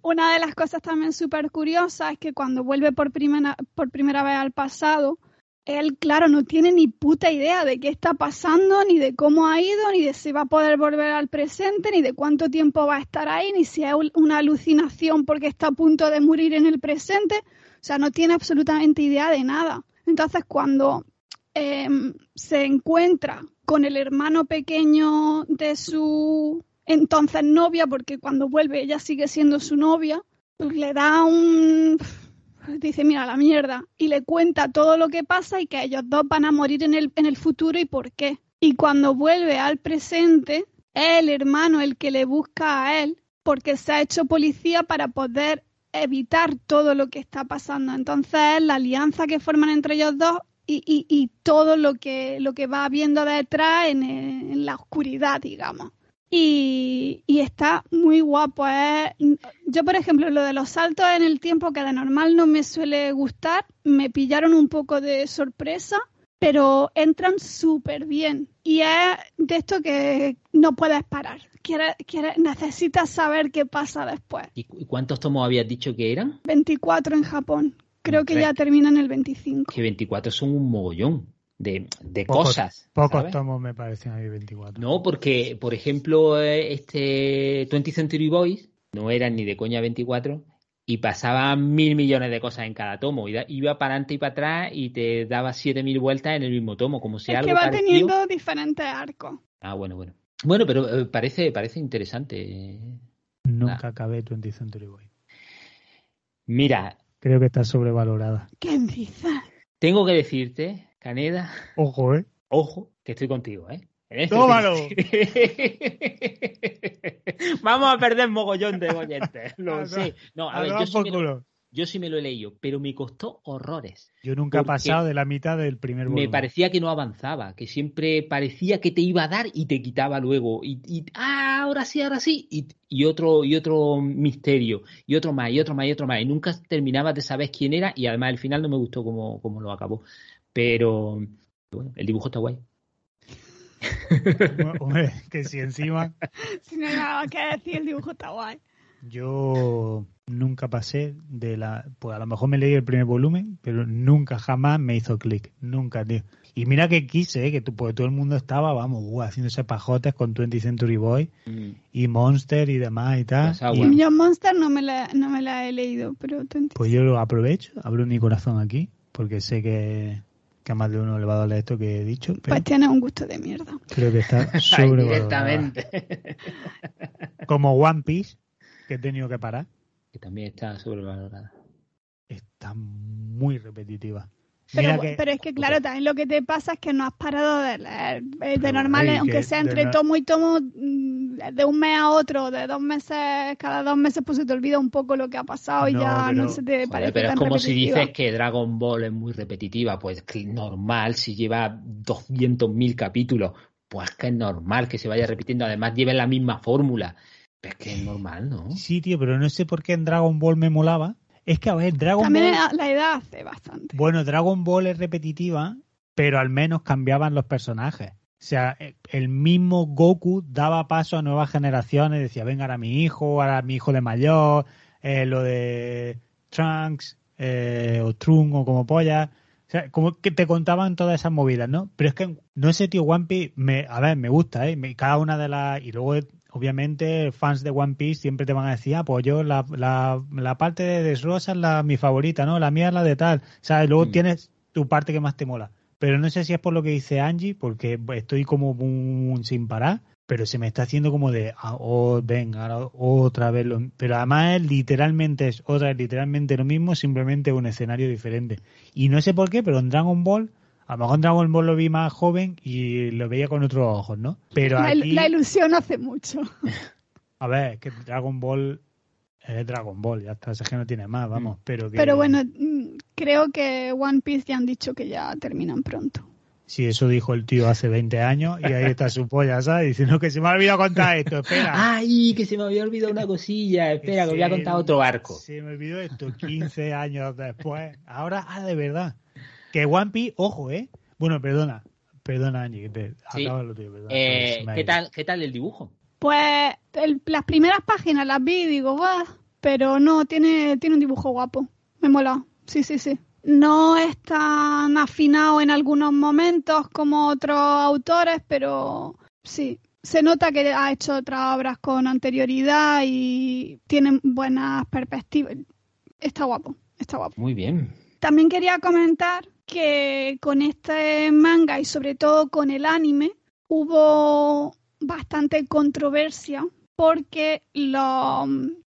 Una de las cosas también súper curiosas es que cuando vuelve por primera, por primera vez al pasado, él, claro, no tiene ni puta idea de qué está pasando, ni de cómo ha ido, ni de si va a poder volver al presente, ni de cuánto tiempo va a estar ahí, ni si es una alucinación porque está a punto de morir en el presente. O sea, no tiene absolutamente idea de nada. Entonces, cuando em, se encuentra con el hermano pequeño de su entonces novia, porque cuando vuelve ella sigue siendo su novia, pues le da un dice, mira la mierda, y le cuenta todo lo que pasa y que ellos dos van a morir en el, en el futuro y por qué. Y cuando vuelve al presente, es el hermano el que le busca a él porque se ha hecho policía para poder evitar todo lo que está pasando. Entonces es la alianza que forman entre ellos dos y, y, todo lo que, lo que va viendo detrás en, en la oscuridad, digamos y, está muy guapo. ¿eh? Yo, por ejemplo, lo de los saltos en el tiempo que de normal no me suele gustar, me pillaron un poco de sorpresa, pero entran súper bien. Y es de esto que no puedes parar. Quieres, necesitas saber qué pasa después. ¿Y cuántos tomos habías dicho que eran? 24 en Japón. Creo que ya terminan el 25. Que 24 son un mogollón de, cosas. Pocos tomos me parecen a mí 24. No, porque, por ejemplo, este 20 Century Boys no eran ni de coña 24 y pasaban mil millones de cosas en cada tomo. Iba para adelante y para atrás y te daba siete mil vueltas en el mismo tomo, como si es que va teniendo diferentes arcos. Ah, bueno, bueno. Bueno, pero eh, parece, parece interesante. Nunca acabé 20 Century Boys. Mira. Creo que está sobrevalorada. ¿Qué dices? Tengo que decirte Caneda. Ojo, ¿eh? Ojo, que estoy contigo, ¿eh? Este ¡Tómalo! [LAUGHS] Vamos a perder mogollón de oyentes. [LAUGHS] Lo sé. No, a, ver, yo sí, lo, yo sí, me lo, he leído, pero me costó horrores. Yo nunca he pasado de la mitad del primer volumen. Me parecía que no avanzaba, que siempre parecía que te iba a dar y te quitaba luego. Y, ah, ahora sí, ahora sí. Y, otro, y otro misterio, y otro más, y otro más, y otro más. Y nunca terminabas de saber quién era, y además al final no me gustó cómo, cómo lo acabó. Pero bueno, el dibujo está guay. Hombre, [LAUGHS] que si encima. Si no hay nada que decir, el dibujo está guay. Yo nunca pasé de la. Pues a lo mejor me leí el primer volumen, pero nunca jamás me hizo clic. Nunca, tío. Y mira que quise, ¿eh? que porque todo el mundo estaba, vamos, uh, haciéndose pajotes con 20 Century Boy mm. y Monster y demás y tal. Y yo Monster no me, la, no me la he leído, pero. Pues yo lo aprovecho, abro mi corazón aquí, porque sé que que a más de uno le va a doler esto que he dicho. Pues tiene un gusto de mierda. Creo que está [LAUGHS] sobrevalorado. Directamente. [LAUGHS] Como One Piece, que he tenido que parar. Que también está sobrevalorada. Está muy repetitiva. Pero, pero, es que, claro, también lo que te pasa es que no has parado de leer. Eh, de normal, aunque sea entre tomo y tomo, mm, de un mes a otro, de dos meses, cada dos meses, pues se te olvida un poco lo que ha pasado y ya no se te parece. pero es como si dices que Dragon Ball es muy repetitiva, pues que normal, si lleva 200.000 capítulos, pues que es normal que se vaya repitiendo. Además, lleva la misma fórmula. Es que es normal, ¿no? Sí, tío, pero no sé por qué en Dragon Ball me molaba es que, a ver, Dragon También la edad hace bastante. Bueno, Dragon Ball es repetitiva, pero al menos cambiaban los personajes. O sea, e, el mismo Goku daba paso a nuevas generaciones, decía, venga, ahora mi hijo, ahora mi hijo de mayor, eh, lo de Trunks, eh, o Trunk, o como polla. O sea, como que te contaban todas esas movidas, ¿no? Pero es que, no sé, tío, One Piece, me, a ver, me gusta, ¿eh? cada una de las... Y luego obviamente fans de One Piece siempre te van a decir, ah, pues yo la, la, la parte de Desrosa es la, mi favorita, ¿no? La mía es la de tal. Sea, luego Mm. tienes tu parte que más te mola. Pero no sé si es por lo que dice Angie, porque estoy como un, sin parar, pero se me está haciendo como de, ah, oh, venga, otra vez lo... Pero además es literalmente, es otra vez literalmente lo mismo, simplemente un escenario diferente. Y no sé por qué, pero en Dragon Ball, a lo mejor en Dragon Ball lo vi más joven y lo veía con otros ojos, ¿no? Pero La, aquí... la ilusión hace mucho. A ver, es que Dragon Ball es Dragon Ball, ya está, es que no tiene más, vamos. Pero, que, Pero bueno, mm, creo que One Piece ya han dicho que ya terminan pronto. Sí, eso dijo el tío hace 20 años y ahí está su polla, ¿sabes? Diciendo que se me ha olvidado contar esto, espera. [LAUGHS] ¡Ay! Que se me había olvidado una cosilla. Espera, que voy a contar otro barco. Se me olvidó esto 15 años después. Ahora, ah, de verdad. Que One Piece, ojo, ¿eh? Bueno, perdona, perdona, Angie, que te Sí. acaba lo tuyo, perdona, Eh, ¿qué, tal, ¿Qué tal el dibujo? Pues el- las primeras páginas las vi y digo, guau, pero no, tiene, tiene un dibujo guapo. Me mola. Sí, sí, sí. No es tan afinado en algunos momentos como otros autores, pero sí. Se nota que ha hecho otras obras con anterioridad y tiene buenas perspectivas. Está guapo, está guapo. Muy bien. También quería comentar que con este manga y sobre todo con el anime hubo bastante controversia porque los,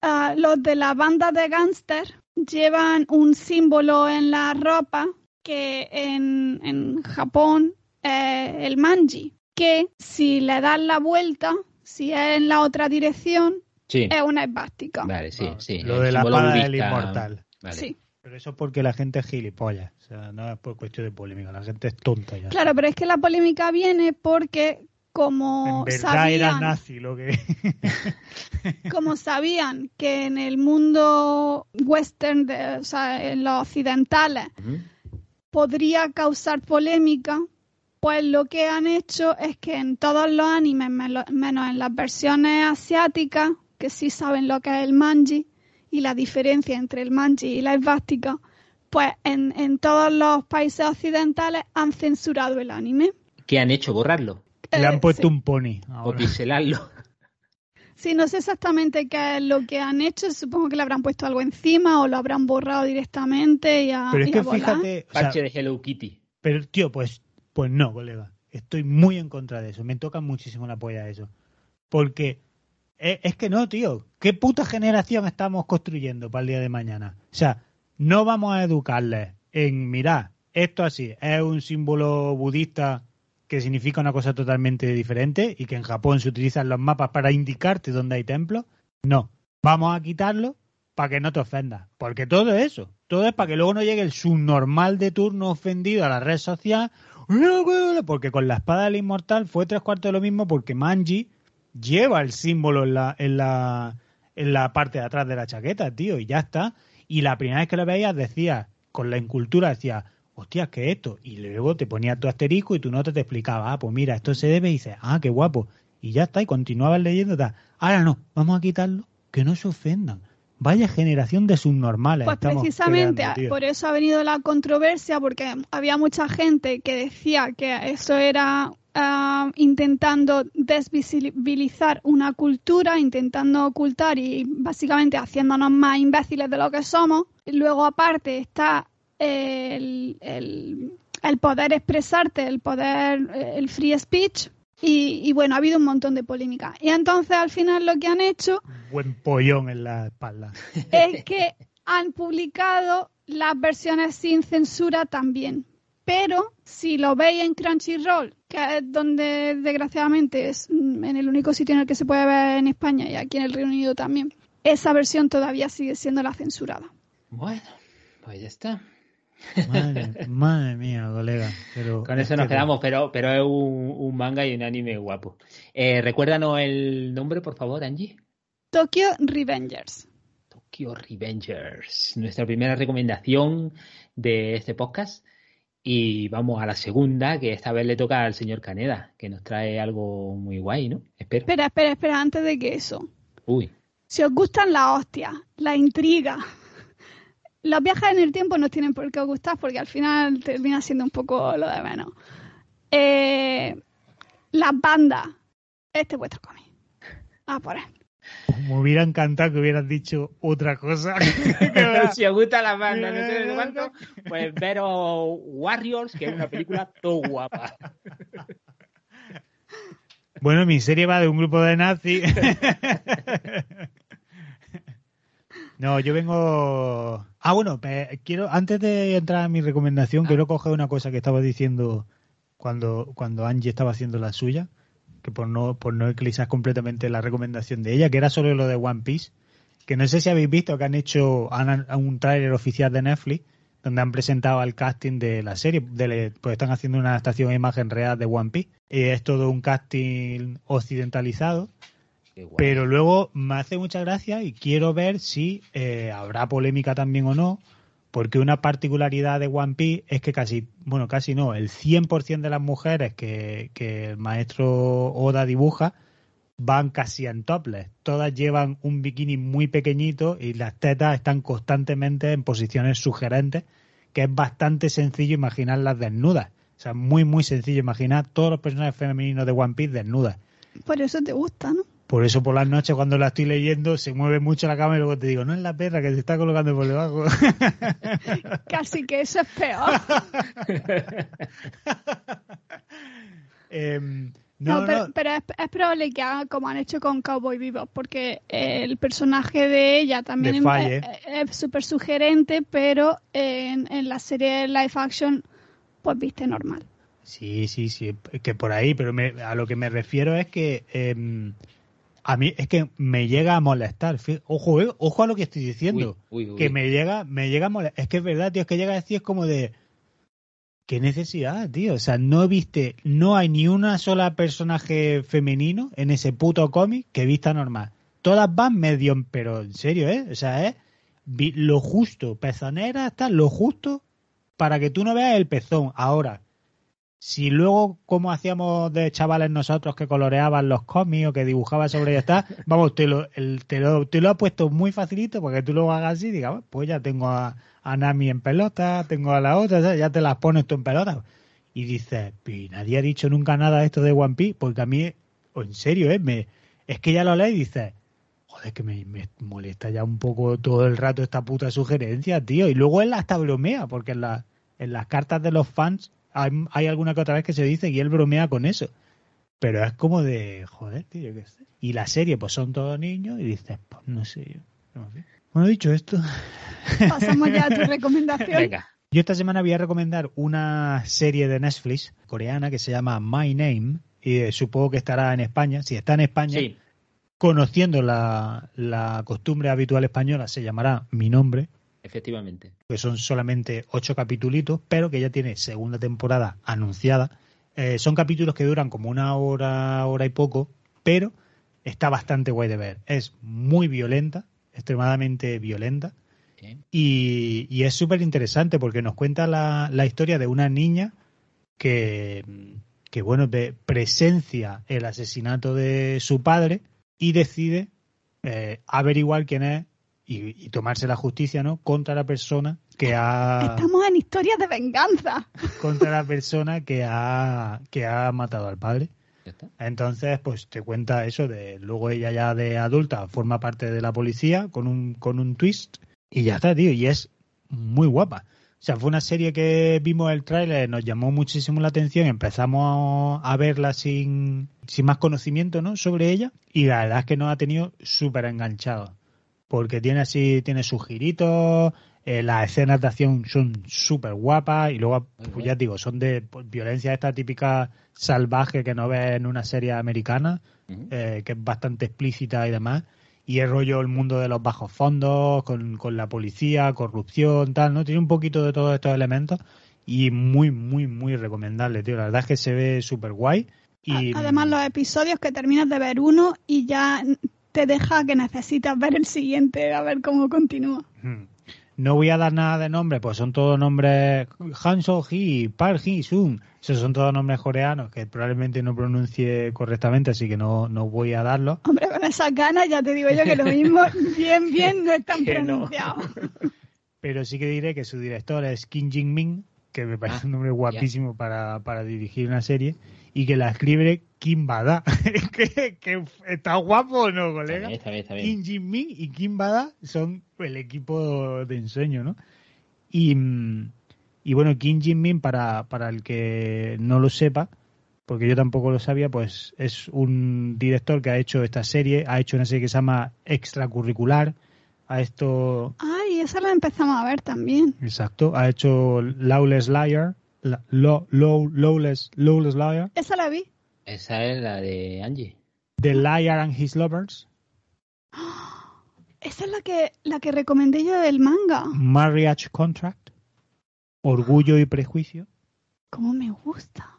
ah, los de la banda de gángster llevan un símbolo en la ropa que en, en Japón es el manji, que si le das la vuelta, si es en la otra dirección, Sí. es una esvástica. Vale, sí, No, sí. Lo el de la espada del inmortal. Vale. Sí. Pero eso es porque la gente es gilipollas. O sea, no es por cuestión de polémica. La gente es tonta ya. Claro, pero es que la polémica viene porque como En verdad era sabían, nazi lo que. [LAUGHS] como sabían que en el mundo western, de- o sea, en los occidentales, podría causar polémica, pues lo que han hecho es que en todos los animes, menos en las versiones asiáticas, que sí saben lo que es el manji y la diferencia entre el manji y la esvástica, pues en, en todos los países occidentales han censurado el anime. ¿Qué han hecho? ¿Borrarlo? Le han Eh, puesto sí. un pony. ¿O ahora. pixelarlo? Sí, no sé exactamente qué es lo que han hecho. Supongo que le habrán puesto algo encima o lo habrán borrado directamente y a, Pero es y que fíjate. o sea, Parche de Hello Kitty. pero, tío, pues, pues no, colega. Estoy muy en contra de eso. Me toca muchísimo la polla eso. Porque es, es que no, tío. ¿Qué puta generación estamos construyendo para el día de mañana? O sea, no vamos a educarles en, mirar, esto así, es un símbolo budista que significa una cosa totalmente diferente y que en Japón se utilizan los mapas para indicarte dónde hay templos. No, vamos a quitarlo para que no te ofendas. Porque todo eso, todo es para que luego no llegue el subnormal de turno ofendido a la red social. Porque con la espada del inmortal fue tres cuartos de lo mismo porque Manji lleva el símbolo en la, en la, en la parte de atrás de la chaqueta, tío, y ya está. Y la primera vez que lo veías decías, con la incultura decías, hostia, ¿qué es esto? Y luego te ponía tu asterisco y tu nota te explicaba, ah, pues mira, esto se debe y dices, ah, qué guapo. Y ya está, y continuabas leyendo. tal. Ahora no, vamos a quitarlo, que no se ofendan. Vaya generación de subnormales. Pues precisamente creando, por eso ha venido la controversia, porque había mucha gente que decía que eso era intentando desvisibilizar una cultura, intentando ocultar y básicamente haciéndonos más imbéciles de lo que somos. Luego aparte está el, el- el poder expresarte, el poder, eh, el free speech. Y, y bueno, ha habido un montón de polémica. Y entonces al final lo que han hecho Buen pollón en la espalda. es que han publicado las versiones sin censura también. Pero si lo veis en Crunchyroll, que es donde desgraciadamente es mm, en el único sitio en el que se puede ver en España y aquí en el Reino Unido también, esa versión todavía sigue siendo la censurada. Bueno, pues ya está. Madre, [LAUGHS] madre mía, colega. Pero Con es eso nos que- quedamos, pero, pero es un, un manga y un anime guapo. Eh, recuérdanos el nombre, por favor, Angie. Tokyo Revengers. Tokyo Revengers, nuestra primera recomendación de este podcast. Y vamos a la segunda, que esta vez le toca al señor Caneda, que nos trae algo muy guay, ¿no? Espero. Espera, espera, espera, antes de que eso. Uy, Si os gustan las hostias, la intriga, los viajes en el tiempo no tienen por qué gustar porque al final termina siendo un poco lo de menos. Eh, las bandas, este es vuestro cómic. Ah, por ahí. Me hubiera encantado que hubieras dicho otra cosa. [LAUGHS] [LAUGHS] si os gusta la banda, no sé de cuánto, pues veros Warriors, que es una película todo guapa. Bueno, mi serie va de un grupo de nazis. [LAUGHS] No, yo vengo. Ah, bueno, quiero antes de entrar a mi recomendación, quiero coger una cosa que estaba diciendo cuando, cuando Angie estaba haciendo la suya, que por no, por no eclipsar completamente la recomendación de ella, que era sobre lo de One Piece, que no sé si habéis visto que han hecho un tráiler oficial de Netflix donde han presentado el casting de la serie, pues están haciendo una adaptación a imagen real de One Piece. Y es todo un casting occidentalizado pero luego me hace mucha gracia y quiero ver si eh, habrá polémica también o no, porque una particularidad de One Piece es que casi, bueno, casi no, el 100% de las mujeres que, que el maestro Oda dibuja van casi en topless. Todas llevan un bikini muy pequeñito y las tetas están constantemente en posiciones sugerentes, que es bastante sencillo imaginarlas desnudas. O sea, muy, muy sencillo imaginar todos los personajes femeninos de One Piece desnudas. Por eso te gusta, ¿no? Por eso por las noches cuando la estoy leyendo se mueve mucho la cama y luego te digo, no es la perra que se está colocando por debajo. [LAUGHS] Casi que eso es peor. [LAUGHS] Em, no, pero, es, probable que haga como han hecho con Cowboy Vivo, porque el personaje de ella también es súper sugerente, pero en, en la serie live action, pues viste normal. Sí, sí, sí, que por ahí, pero a lo que me refiero es que em, a mí es que me llega a molestar. Ojo, eh, ojo a lo que estoy diciendo. Que me llega, me llega a molestar. Es que es verdad, tío, es que llega a decir es como de qué necesidad, tío. O sea, no viste, no hay ni una sola personaje femenino en ese puto cómic que vista normal. Todas van medio, pero en serio, ¿eh? O sea, es lo justo, pezonera, está lo justo para que tú no veas el pezón. Ahora, si luego, como hacíamos de chavales nosotros que coloreaban los cómics o que dibujaban sobre ella está, [LAUGHS] vamos, te lo, el, te lo, te lo ha puesto muy facilito porque tú lo hagas así y digas, pues ya tengo a, Nami en pelota, tengo a la otra, ya te las pones tú en pelota. Y dices, nadie ha dicho nunca nada de esto de One Piece, porque a mí, o en serio, ¿eh? me, es que ya lo lees y dices, joder, que me, me, molesta ya un poco todo el rato esta puta sugerencia, tío. Y luego él hasta bromea, porque en, la, en las cartas de los fans hay, alguna que otra vez que se dice y él bromea con eso. Pero es como de, joder, tío, qué sé. Y la serie, pues son todos niños y dices, pues no sé yo. No sé. Bueno, dicho esto. [LAUGHS] Pasamos ya a tu recomendación. Venga. Yo esta semana voy a recomendar una serie de Netflix coreana que se llama My Name y eh, supongo que estará en España. Si está en España, conociendo la, la costumbre habitual española, se llamará Mi Nombre Efectivamente. Que son solamente ocho capítulos, pero que ya tiene segunda temporada anunciada. Eh, son capítulos que duran como una hora, hora y poco, pero está bastante guay de ver. Es muy violenta, extremadamente violenta. Y, es súper interesante porque nos cuenta la, historia de una niña que, que, bueno, presencia el asesinato de su padre y decide eh, averiguar quién es y, tomarse la justicia, ¿no? Contra la persona que ha... Estamos en historias de venganza. Contra la persona que ha, que ha matado al padre. Entonces, pues te cuenta eso de luego ella ya de adulta forma parte de la policía con un, con un twist y ya está, tío, y es muy guapa. O sea, fue una serie que vimos el tráiler, nos llamó muchísimo la atención, empezamos a verla sin, sin más conocimiento, ¿no? Sobre ella y la verdad es que nos ha tenido súper enganchados porque tiene así, tiene sus giritos, eh, las escenas de acción son súper guapas y luego, pues ya digo, son de pues, violencia esta típica salvaje que no ves en una serie americana, eh, que es bastante explícita y demás. Y el rollo el mundo de los bajos fondos, con, con la policía, corrupción, tal, ¿no? Tiene un poquito de todos estos elementos y muy, muy, muy recomendable, tío. La verdad es que se ve súper guay. Y... Además, los episodios que terminas de ver uno y ya te deja que necesitas ver el siguiente, a ver cómo continúa. Hmm. No voy a dar nada de nombre, pues son todos nombres Han So-hee, Park Hee-sun. Esos son todos nombres coreanos que probablemente no pronuncie correctamente, así que no, no voy a darlos. Hombre, con esas ganas ya te digo yo que lo mismo, [LAUGHS] bien, bien, no están pronunciados. Pero sí que diré que su director es Kim Jin-min, que me parece ah, un nombre guapísimo para, para dirigir una serie, y que la escribe Kim Bada. que, [LAUGHS] que está guapo o no, colega. Está bien, está bien, está bien. Kim Jin-min y Kim Bada son el equipo de ensueño, ¿no? Y, mm, y bueno, Kim Jin-min, para, para el que no lo sepa, porque yo tampoco lo sabía, pues es un director que ha hecho esta serie, ha hecho una serie que se llama Extracurricular, ha esto, Ay, esa la empezamos a ver también. exacto, ha hecho Lawless Liar, la- Law- Lawless, Lawless Liar, Esa la vi. Esa es la de Angie. The Liar and His Lovers, [GASPS] Esa es la que, la que recomendé yo del manga. Marriage Contract, Orgullo y Prejuicio, ¿Cómo me gusta?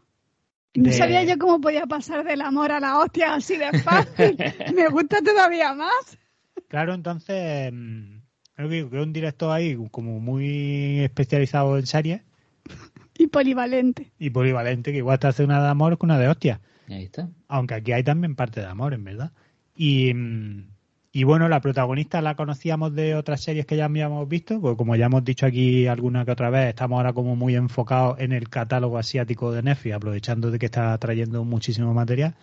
No De- sabía yo cómo podía pasar del amor a la hostia así de [LAUGHS] fácil. me gusta todavía más. Claro, entonces, mm, creo que que un director ahí como muy especializado en series [LAUGHS] Y polivalente. y polivalente, que igual te hace una de amor que una de hostia. Ahí está. Aunque aquí hay también parte de amor, en verdad. Y, mm, y bueno, la protagonista la conocíamos de otras series que ya habíamos visto, porque como ya hemos dicho aquí alguna que otra vez, estamos ahora como muy enfocados en el catálogo asiático de Netflix, aprovechando de que está trayendo muchísimo material.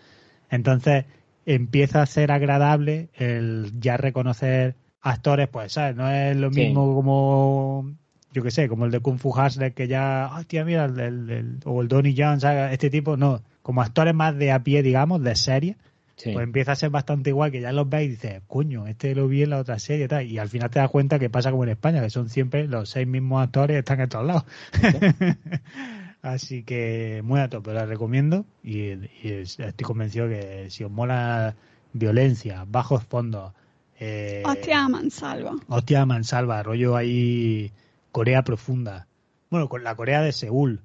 Entonces empieza a ser agradable el ya reconocer actores, pues, ¿sabes? No es lo Sí. mismo como, yo qué sé, como el de Kung Fu Hustler, que ya, hostia, mira, el, el- el- o el Donnie Jones, ¿sabes? este tipo, no, como actores más de a pie, digamos, de serie, Sí. pues empieza a ser bastante igual, que ya los veis y dices, coño, este lo vi en la otra serie y tal, y al final te das cuenta que pasa como en España, que son siempre los seis mismos actores, están en todos lados. [LAUGHS] Así que muy a tope, la recomiendo y, y es- estoy convencido que si os mola violencia, bajos fondos, eh, Hostia, mansalva. hostia mansalva, rollo ahí Corea profunda, bueno, con la Corea de Seúl,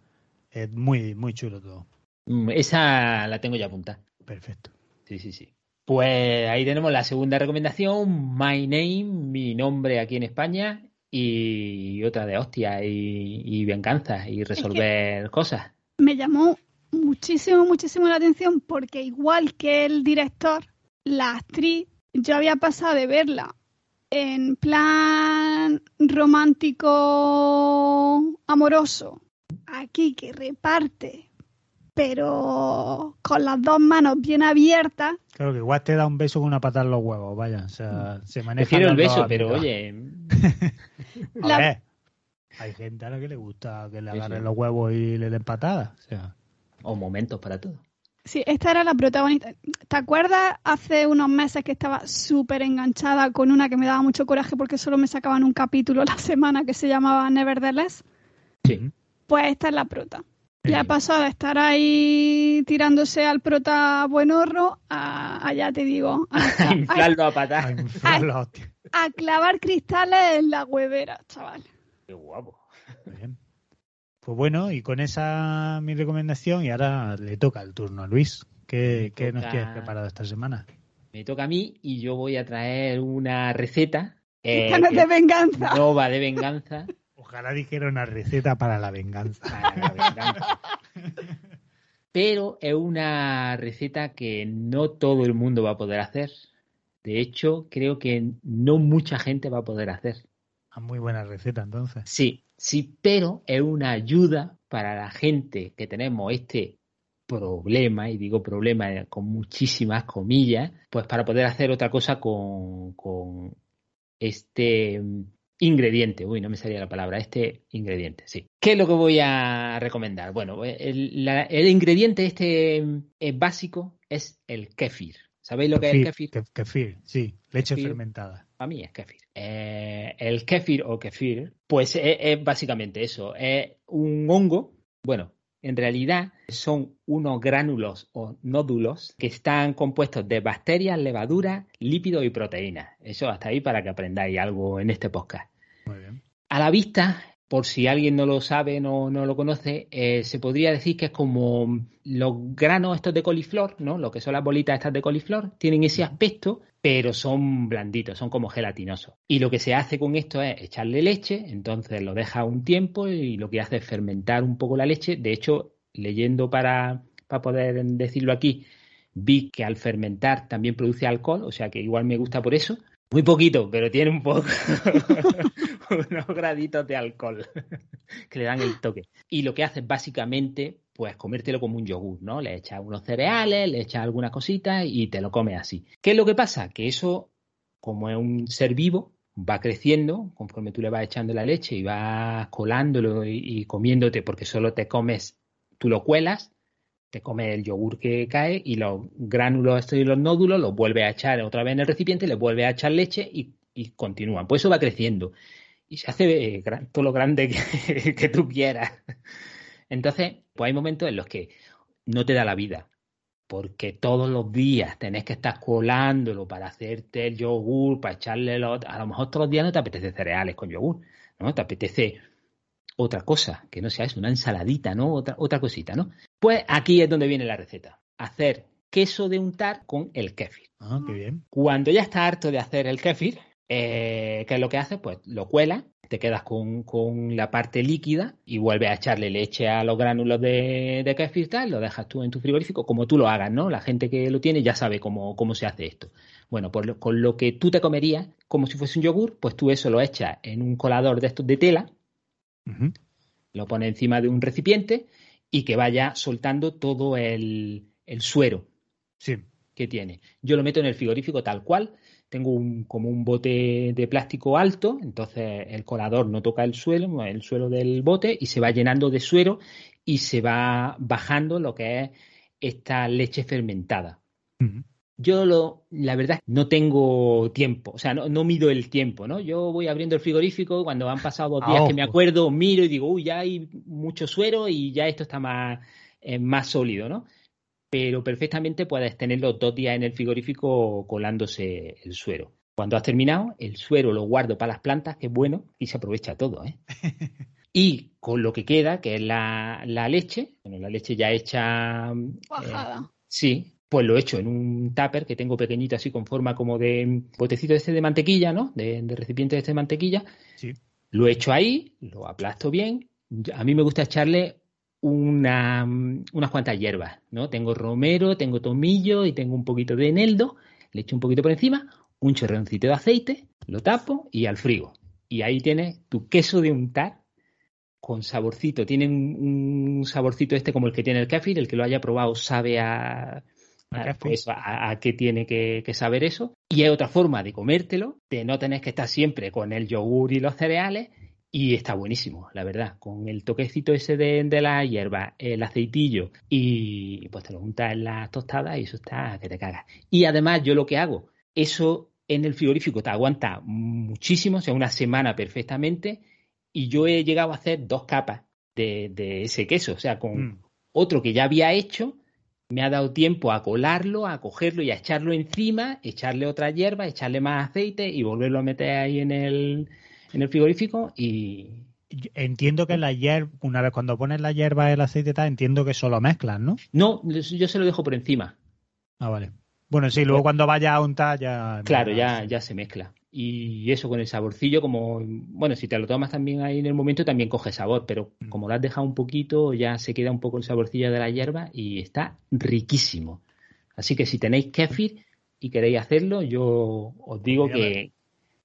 es muy, muy chulo todo. Mm, Esa la tengo ya apuntada. Perfecto. Sí, sí, sí. Pues ahí tenemos la segunda recomendación, My Name, mi nombre aquí en España, y otra de hostia y, y venganza y resolver cosas. Me llamó muchísimo, muchísimo la atención porque igual que el director, la actriz, yo había pasado de verla en plan romántico amoroso, aquí que reparte, pero con las dos manos bien abiertas, Claro que igual te da un beso con una patada en los huevos, vaya, o sea, se maneja. Prefiero el beso, pero oye, [LAUGHS] A La- ver, hay gente a la que le gusta que le agarren sí. los huevos y le den patadas. O sea, o momentos para todo. Sí, esta era la protagonista. ¿Te acuerdas hace unos meses que estaba súper enganchada con una que me daba mucho coraje porque solo me sacaban un capítulo a la semana que se llamaba Nevertheless? Sí. Pues esta es la prota. Ya Sí. pasó de estar ahí tirándose al prota buenorro a, a ya te digo, a, [LAUGHS] a- Inflarlo a feo la hostia. a clavar cristales en la huevera, chaval. Qué guapo. Bien. Pues bueno, y con esa mi recomendación, y ahora le toca el turno a Luis. ¿Qué, nos tienes preparado esta semana? Me toca a mí y yo voy a traer una receta. eh, Esta no de venganza. no va de venganza. Ojalá dijera una receta para la venganza. para la venganza. Pero es una receta que no todo el mundo va a poder hacer. De hecho, creo que no mucha gente va a poder hacer. Ah, Muy buena receta, entonces. Sí, sí, pero es una ayuda para la gente que tenemos este problema, y digo problema con muchísimas comillas, pues para poder hacer otra cosa con, con este ingrediente. Uy, no me salía la palabra, este ingrediente, sí. ¿Qué es lo que voy a recomendar? Bueno, el, la- el ingrediente este eh, básico es el kéfir. ¿Sabéis lo que es el kéfir? Kef- Kefir, sí. Leche Kefir. fermentada. Para mí es kefir. Eh, el kefir o kefir, pues es, es básicamente eso. Es un hongo. Bueno, en realidad son unos gránulos o nódulos que están compuestos de bacterias, levaduras, lípidos y proteínas. Eso hasta ahí para que aprendáis algo en este podcast. Muy bien. A la vista, por si alguien no lo sabe, no, no lo conoce, eh, se podría decir que es como los granos estos de coliflor, ¿no? Lo que son las bolitas estas de coliflor, tienen ese aspecto, pero son blanditos, son como gelatinosos. Y lo que se hace con esto es echarle leche, entonces lo deja un tiempo y lo que hace es fermentar un poco la leche. De hecho, leyendo para, para poder decirlo aquí, Vi que al fermentar también produce alcohol, o sea que igual me gusta por eso. Muy poquito, pero tiene un poco, [LAUGHS] unos graditos de alcohol [LAUGHS] que le dan el toque. Y lo que hace básicamente, pues comértelo como un yogur, ¿no? Le echas unos cereales, le echas algunas cositas y te lo comes así. ¿Qué es lo que pasa? Que eso, como es un ser vivo, va creciendo conforme tú le vas echando la leche y vas colándolo y, comiéndote, porque solo te comes, tú lo cuelas, te comes el yogur que cae y los gránulos estos y los nódulos los vuelve a echar otra vez en el recipiente, le vuelve a echar leche y, continúan. Pues eso va creciendo y se hace eh, todo lo grande que, [LAUGHS] que tú quieras. Entonces, pues hay momentos en los que no te da la vida porque todos los días tenés que estar colándolo para hacerte el yogur, para echarle A lo mejor todos los días no te apetece cereales con yogur, ¿no? Te apetece otra cosa, que no sea eso, una ensaladita, ¿no? Otra, otra cosita, ¿no? Pues aquí es donde viene la receta. Hacer queso de untar con el kéfir. Ah, qué bien. Cuando ya está harto de hacer el kéfir, eh, ¿qué es lo que hace? Pues lo cuela te quedas con, la parte líquida y vuelves a echarle leche a los gránulos de, de kefir tal, lo dejas tú en tu frigorífico, como tú lo hagas, ¿no? La gente que lo tiene ya sabe cómo, cómo se hace esto. Bueno, pues con lo que tú te comerías, como si fuese un yogur, pues tú eso lo echas en un colador de estos de tela, lo pones encima de un recipiente y que vaya soltando todo el, el suero que tiene. Yo lo meto en el frigorífico tal cual, tengo un, como un bote de plástico alto, entonces el colador no toca el suelo, el suelo del bote, y se va llenando de suero y se va bajando lo que es esta leche fermentada. Yo lo, la verdad, no tengo tiempo, o sea, no, mido el tiempo, ¿no? Yo voy abriendo el frigorífico, cuando han pasado dos días que me acuerdo, miro y digo, uy, ya hay mucho suero y ya esto está más, eh, más sólido, ¿no? pero perfectamente puedes tenerlo dos días en el frigorífico colándose el suero. Cuando has terminado, el suero lo guardo para las plantas, que es bueno, y se aprovecha todo. ¿eh? [LAUGHS] y con lo que queda, que es la, leche, bueno, la leche ya hecha... Bajada. Eh, sí, pues lo echo en un tupper que tengo pequeñito así con forma como de botecito este de mantequilla, ¿no? De, de recipiente este de mantequilla. Sí. Lo echo ahí, lo aplasto bien. A mí me gusta echarle una, unas cuantas hierbas, ¿no? Tengo romero, tengo tomillo y tengo un poquito de eneldo, le echo un poquito por encima, un chorroncito de aceite, lo tapo y al frigo. Y ahí tienes tu queso de untar con saborcito. Tiene un, saborcito este como el que tiene el kéfir, el que lo haya probado sabe a, a, pues, qué tiene que, que, saber eso. Y hay otra forma de comértelo, de no tener que estar siempre con el yogur y los cereales, y está buenísimo, la verdad, con el toquecito ese de, la hierba, el aceitillo y pues te lo juntas en las tostadas y eso está que te cagas. Y además yo lo que hago, eso en el frigorífico te aguanta muchísimo, o sea, una semana perfectamente y yo he llegado a hacer dos capas de, ese queso, o sea, con mm. otro que ya había hecho, me ha dado tiempo a colarlo, a cogerlo y a echarlo encima, echarle otra hierba, echarle más aceite y volverlo a meter ahí en el en el frigorífico y... Entiendo que la hierba, una vez cuando pones la hierba el aceite tal, entiendo que solo mezclas, ¿no? No, yo se lo dejo por encima. Ah, vale. Bueno, sí, luego cuando vaya a untar ya... Claro, ya, ya se mezcla. Y eso con el saborcillo, como, bueno, si te lo tomas también ahí en el momento, también coge sabor, pero mm. como lo has dejado un poquito, ya se queda un poco el saborcillo de la hierba y está riquísimo. Así que si tenéis kefir y queréis hacerlo, yo os digo que,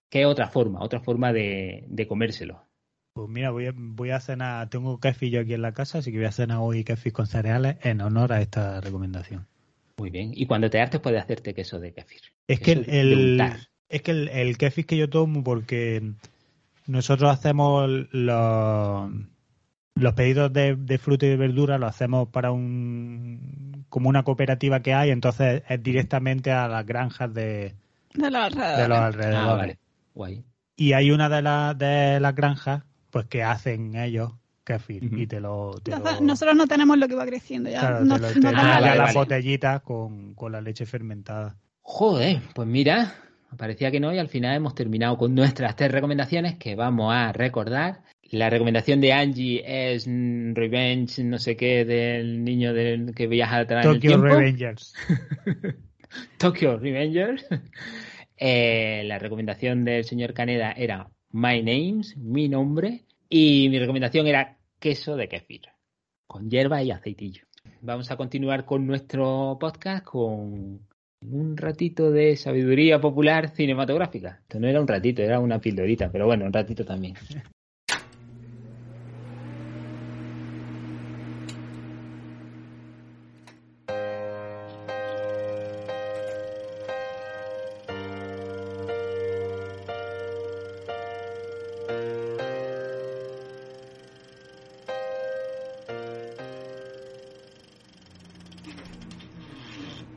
que es otra forma, otra forma de, comérselo. Pues mira, voy a, voy a cenar, tengo kefir yo aquí en la casa, así que voy a cenar hoy kefir con cereales en honor a esta recomendación. Muy bien, y cuando te hartes puedes hacerte queso de kefir. Es que el, es que el, kefir que yo tomo, porque nosotros hacemos los, los pedidos de, de fruta y de verdura, lo hacemos para un como una cooperativa que hay, entonces es directamente a las granjas de, de los alrededores. Ah, y hay una de, las de las granjas pues que hacen ellos kefir y te lo, Nosotros no tenemos lo que va creciendo ya. no, te, las botellitas con, la leche fermentada. Joder, pues mira, parecía que no y al final hemos terminado con nuestras tres recomendaciones que vamos a recordar. La recomendación de Angie es Revenge, no sé qué, del niño del que viaja atrás en el tiempo. Revengers. [LAUGHS] Tokyo Revengers. Eh, la recomendación del señor Caneda era My Names, mi nombre, y mi recomendación era queso de kefir, con hierba y aceitillo. Vamos a continuar con nuestro podcast con un ratito de sabiduría popular cinematográfica. Esto no era un ratito, era una pildorita, pero bueno, un ratito también.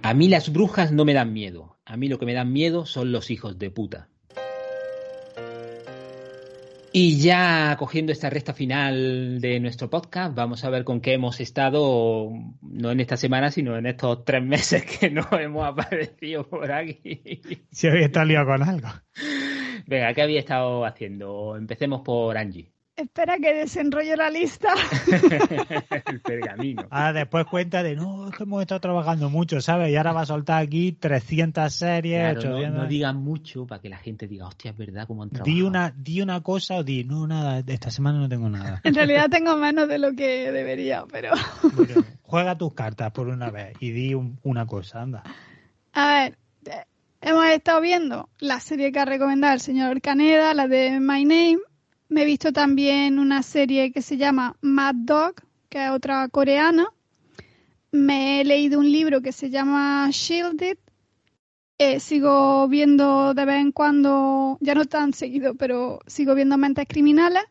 A mí las brujas no me dan miedo. A mí lo que me dan miedo son los hijos de puta. Y ya cogiendo esta recta final de nuestro podcast, vamos a ver con qué hemos estado, no en esta semana, sino en estos tres meses que [LAUGHS] no hemos aparecido por aquí. Si había estado liado con algo. Venga, ¿qué había estado haciendo? Empecemos por Angie. Espera que desenrollo la lista. [LAUGHS] El pergamino. Ahora después cuenta de, no, es que hemos estado trabajando mucho, ¿sabes? Y ahora va a soltar aquí 300 series, Claro, no, 800. no digan mucho para que la gente diga, hostia, es verdad cómo han trabajado. Di una, di una cosa o di, no, nada, esta semana no tengo nada. [LAUGHS] En realidad tengo menos de lo que debería, pero... Pero [LAUGHS] juega tus cartas por una vez y di un- una cosa, anda. A ver, eh, hemos estado viendo la serie que ha recomendado el señor Caneda, la de My Name. Me he visto también una serie que se llama Mad Dog, que es otra coreana. Me he leído un libro que se llama Shielded. Eh, sigo viendo de vez en cuando, ya no tan seguido, pero sigo viendo Mentes Criminales.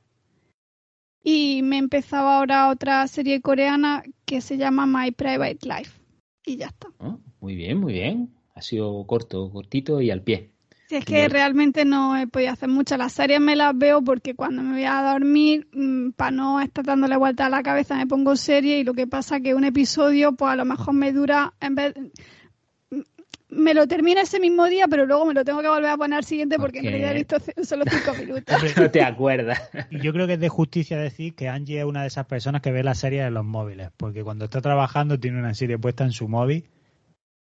Y me he empezado ahora otra serie coreana que se llama My Private Life. Y ya está. Oh, Muy bien, muy bien. Ha sido corto, cortito y al pie. Si es que realmente no he podido hacer mucho. Las series me las veo porque cuando me voy a dormir, para no estar dándole vuelta a la cabeza, me pongo serie y lo que pasa que un episodio, pues a lo mejor me dura, en vez mm, me lo termino ese mismo día, pero luego me lo tengo que volver a poner al siguiente porque en Ok. realidad he visto solo cinco minutos. No te acuerdas. Y yo creo que es de justicia decir que Angie es una de esas personas que ve las series en los móviles, porque cuando está trabajando tiene una serie puesta en su móvil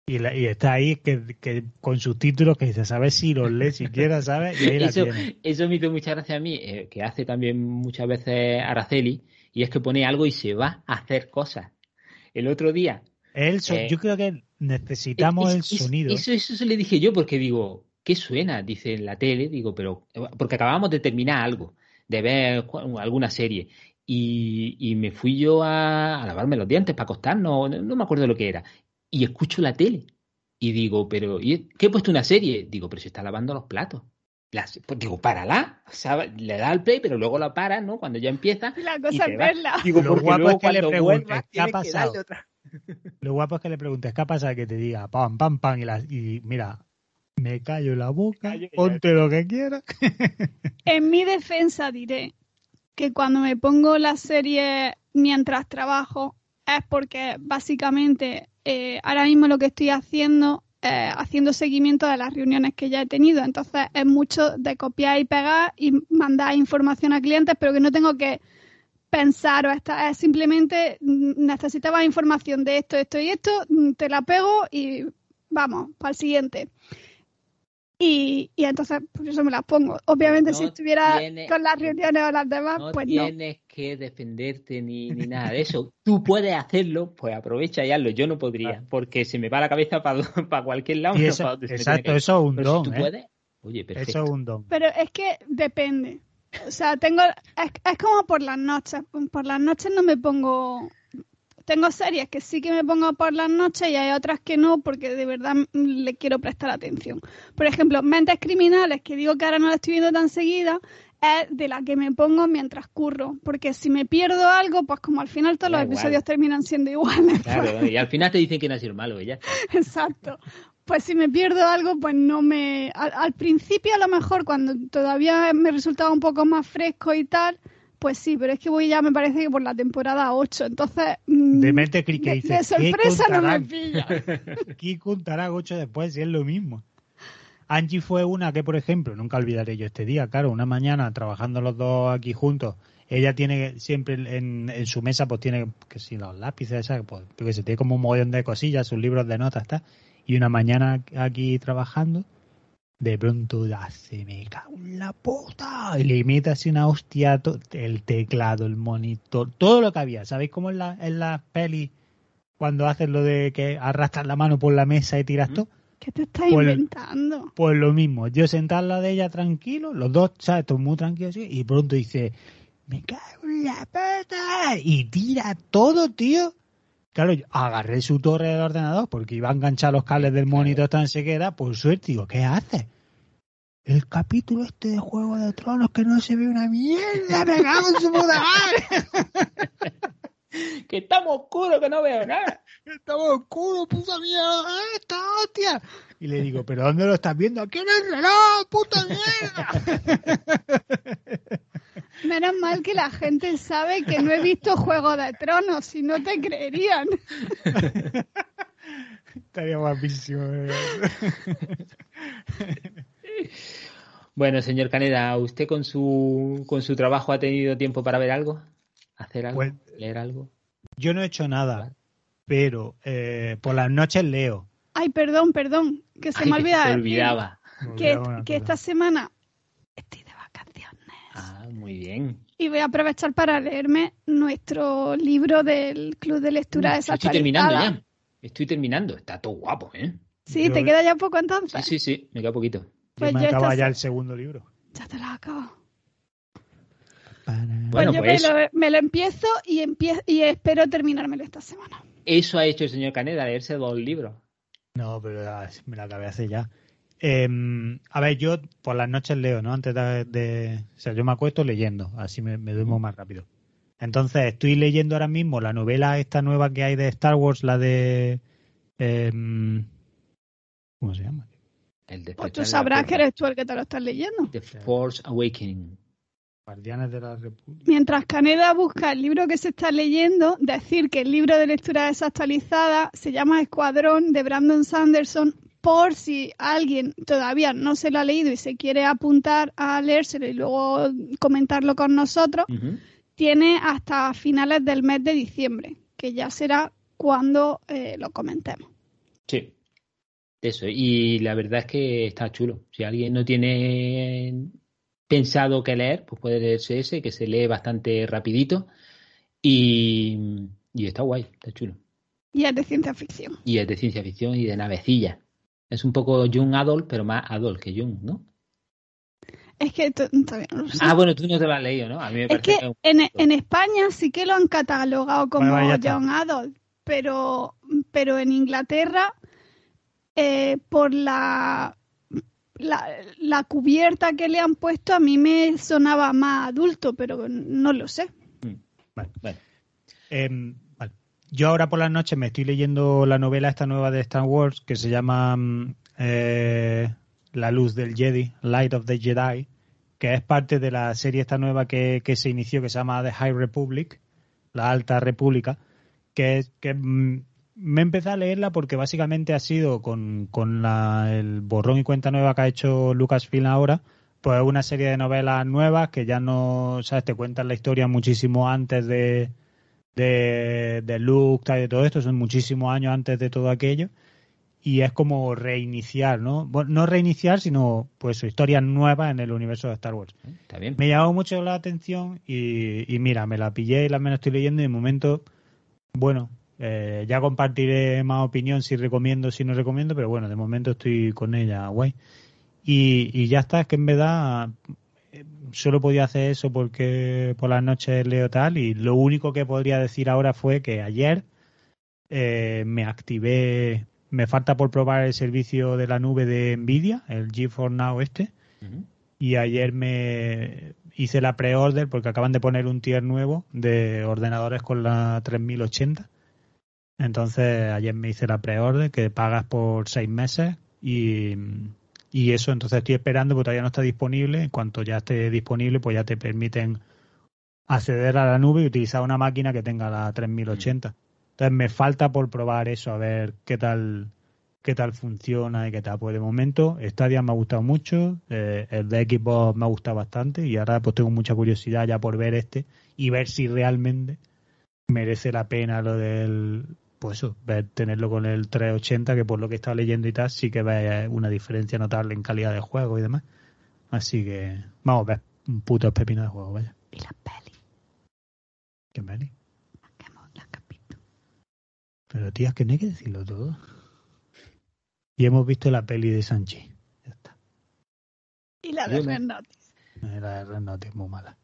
y, la- y está ahí que, que con subtítulos que dice, ¿sabes si los lee siquiera, ¿sabes? Y ahí la Eso, eso me hizo mucha gracia a mí, eh, que hace también muchas veces Araceli, y es que pone algo y se va a hacer cosas. El otro día. El Eh, yo creo que necesitamos es- el sonido. Eso, eso, se le dije yo porque digo, ¿qué suena? Dice en la tele, digo, pero. Porque acabamos de terminar algo, de ver alguna serie. Y, y me fui yo a, a lavarme los dientes para acostarnos, no, no me acuerdo lo que era. Y escucho la tele. Y digo, pero ¿y ¿qué he puesto una serie? Digo, pero se está lavando los platos. Las- pues digo, párala. O sea, le da al play, pero luego la para, ¿no? Cuando ya empieza. La cosa es va. verla. Digo, Lo porque guapo luego es que le preguntes, ¿qué ha pasado? [LAUGHS] Lo guapo es que le preguntes, ¿qué pasa? Que te diga, pam, pam, pam, y, la- y mira, me callo la boca, callo ponte lo que quieras. [LAUGHS] En mi defensa diré que cuando me pongo la serie mientras trabajo es porque básicamente eh, ahora mismo lo que estoy haciendo es haciendo seguimiento de las reuniones que ya he tenido. Entonces es mucho de copiar y pegar y mandar información a clientes, pero que no tengo que pensar o estar, es simplemente mm, necesitaba información de esto, esto y esto, mm, te la pego y vamos, para el siguiente. Y, y entonces por eso me las pongo. Obviamente No si estuviera tiene- con las reuniones o las demás, No pues no. Que defenderte ni, ni nada de eso. Tú puedes hacerlo, pues aprovecha y hazlo. Yo no podría, Claro. porque se me va la cabeza para, [LAUGHS] cualquier lado. Y no eso- para exacto, eso es un Pero don, si tú ¿eh? puedes, oye, perfecto. Eso es un don. Pero es que depende. O sea, tengo es, es como por las noches. Por las noches no me pongo. Tengo series que sí que me pongo por las noches y hay otras que no porque de verdad le quiero prestar atención. Por ejemplo, Mentes Criminales, que digo que ahora no la estoy viendo tan seguida, es de la que me pongo mientras curro. Porque si me pierdo algo, pues como al final todos los igual. episodios terminan siendo iguales. Claro, y al final te dicen que no ha sido malo, está. [LAUGHS] Exacto. Pues si me pierdo algo, pues no me... Al, al principio a lo mejor cuando todavía me resultaba un poco más fresco y tal, pues sí, pero es que voy ya me parece que por la temporada 8, entonces... mm, De mente cri- que de, dices, de ¿qué sorpresa no me pilla. [LAUGHS] ¿Qué contará ocho después si es lo mismo? Angie fue una que, por ejemplo, nunca olvidaré yo este día, claro, una mañana trabajando los dos aquí juntos, ella tiene siempre en, en su mesa, pues tiene, que si los lápices, ¿sabes? Pues, que sé, tiene como un mogollón de cosillas, sus libros de notas, está Y una mañana aquí trabajando, de pronto ya se me cago en la puta. Y le mete así una hostia, el teclado, el monitor, todo lo que había. ¿Sabéis cómo en la, en las pelis cuando haces lo de que arrastras la mano por la mesa y tiras todo. ¿Qué te estás Pues- inventando? Pues lo mismo, yo sentar al lado de ella tranquilo, los dos, ¿sabes? Todos muy tranquilos así, y pronto dice, me cago en la pata, y tira todo, tío. Claro, yo agarré su torre del ordenador porque iba a enganchar los cables del monitor tan se queda, por suerte, digo, ¿qué haces? El capítulo este de Juego de Tronos que no se ve una mierda, me cago en su puta madre. [LAUGHS] [LAUGHS] Que estamos oscuros, que no veo nada. [LAUGHS] Estamos oscuros, puta mierda, esta hostia. Y le digo, ¿pero dónde lo estás viendo? Aquí en el reloj, puta mierda. [LAUGHS] Menos mal que la gente sabe que no he visto Juego de Tronos, si no te creerían. Estaría guapísimo. eh. Bueno, señor Caneda, ¿usted con su, con su trabajo ha tenido tiempo para ver algo? ¿Hacer algo? Pues- ¿Leer algo? Yo no he hecho nada, pero eh, por las noches leo. Ay, perdón, perdón, que se Ay, me que olvida se decir olvidaba. que, Olvidaba que esta semana estoy de vacaciones. Ah, muy bien. Y voy a aprovechar para leerme nuestro libro del Club de Lectura Yo estoy terminando ya. Estoy terminando. Está todo guapo, ¿eh? Sí, Yo- ¿te queda ya poco Sí, entonces? sí, sí. Me queda poquito. Pues yo me yo acaba ya se- el segundo libro. Ya te lo acabo. Bueno, Pues yo pues- me, lo, me lo empiezo y, empie- y espero terminármelo esta semana. Eso ha hecho el señor Caneda, leerse dos libros. No, pero ah, me la acabé hace ya. Eh, a ver, yo por las noches leo, ¿no? Antes de, de- O sea, yo me acuesto leyendo, así me, me duermo más rápido. Entonces, estoy leyendo ahora mismo la novela esta nueva que hay de Star Wars, la de... em, ¿Cómo se llama? El Pues tú la sabrás que eres tú el que te lo estás leyendo. The Force Awakening. Guardianes de la República. Mientras Caneda busca el libro que se está leyendo, decir que el libro de lectura desactualizada se llama Escuadrón de Brandon Sanderson, por si alguien todavía no se lo ha leído y se quiere apuntar a leérselo y luego comentarlo con nosotros, tiene hasta finales del mes de diciembre, que ya será cuando eh, lo comentemos. Sí. Eso. Y la verdad es que está chulo. Si alguien no tiene pensado qué leer, pues puede leerse ese, que se lee bastante rapidito. Y, y está guay, está chulo. Y es de ciencia ficción. Y es de ciencia ficción y de navecilla. Es un poco Young Adult, pero más adult que Young, ¿no? Es que to- todavía no lo sé. Ah, bueno, tú no te lo has leído, ¿no? A mí me Es parece que en, en España sí que lo han catalogado como Bueno, Adult, pero, pero en Inglaterra, eh, por la, la, la cubierta que le han puesto, a mí me sonaba más adulto, pero no lo sé. Vale. Bueno, Em, vale. Yo ahora por las noches me estoy leyendo la novela esta nueva de Star Wars que se llama mm, eh, La luz del Jedi, Light of the Jedi, que es parte de la serie esta nueva que, que se inició que se llama The High Republic, la Alta República, que, es- que mm, me empecé a leerla porque básicamente ha sido con, con la- el borrón y cuenta nueva que ha hecho Lucasfilm ahora, pues una serie de novelas nuevas que ya no, sabes, te cuentan la historia muchísimo antes de, de, de Luke y de todo esto, son muchísimos años antes de todo aquello, y es como reiniciar, ¿no? Bueno, no reiniciar, sino pues historias nuevas en el universo de Star Wars. está bien. Me llamó mucho la atención y, y mira, me la pillé y la me la estoy leyendo y de momento, bueno, eh, ya compartiré más opinión si recomiendo, si no recomiendo, pero bueno, de momento estoy con ella, guay. Y, y ya está, es que en verdad eh, solo podía hacer eso porque por las noches leo tal y lo único que podría decir ahora fue que ayer eh, me activé, me falta por probar el servicio de la nube de Nvidia, el GeForce Now este, y ayer me hice la pre-order porque acaban de poner un tier nuevo de ordenadores con la 3080. Entonces ayer me hice la pre-order que pagas por seis meses y, y eso entonces estoy esperando porque todavía no está disponible. En cuanto ya esté disponible pues ya te permiten acceder a la nube y utilizar una máquina que tenga la 3080. Entonces me falta por probar eso a ver qué tal qué tal funciona y qué tal. Pues de momento Stadia me ha gustado mucho, eh, el de Xbox me ha gustado bastante y ahora pues tengo mucha curiosidad ya por ver este y ver si realmente merece la pena lo del pues eso, ver, tenerlo con el 380 que por lo que he estado leyendo y tal sí que ve una diferencia notable en calidad de juego y demás. Así que vamos a ver un puto pepino de juego, vaya. Y las pelis, ¿Qué peli? que hemos- las que visto. Pero tío, es que no hay que decirlo todo. Y hemos visto la peli de Sanchi. Ya está. Y la de. Red Notice. Eh, La de Red Notice, muy mala.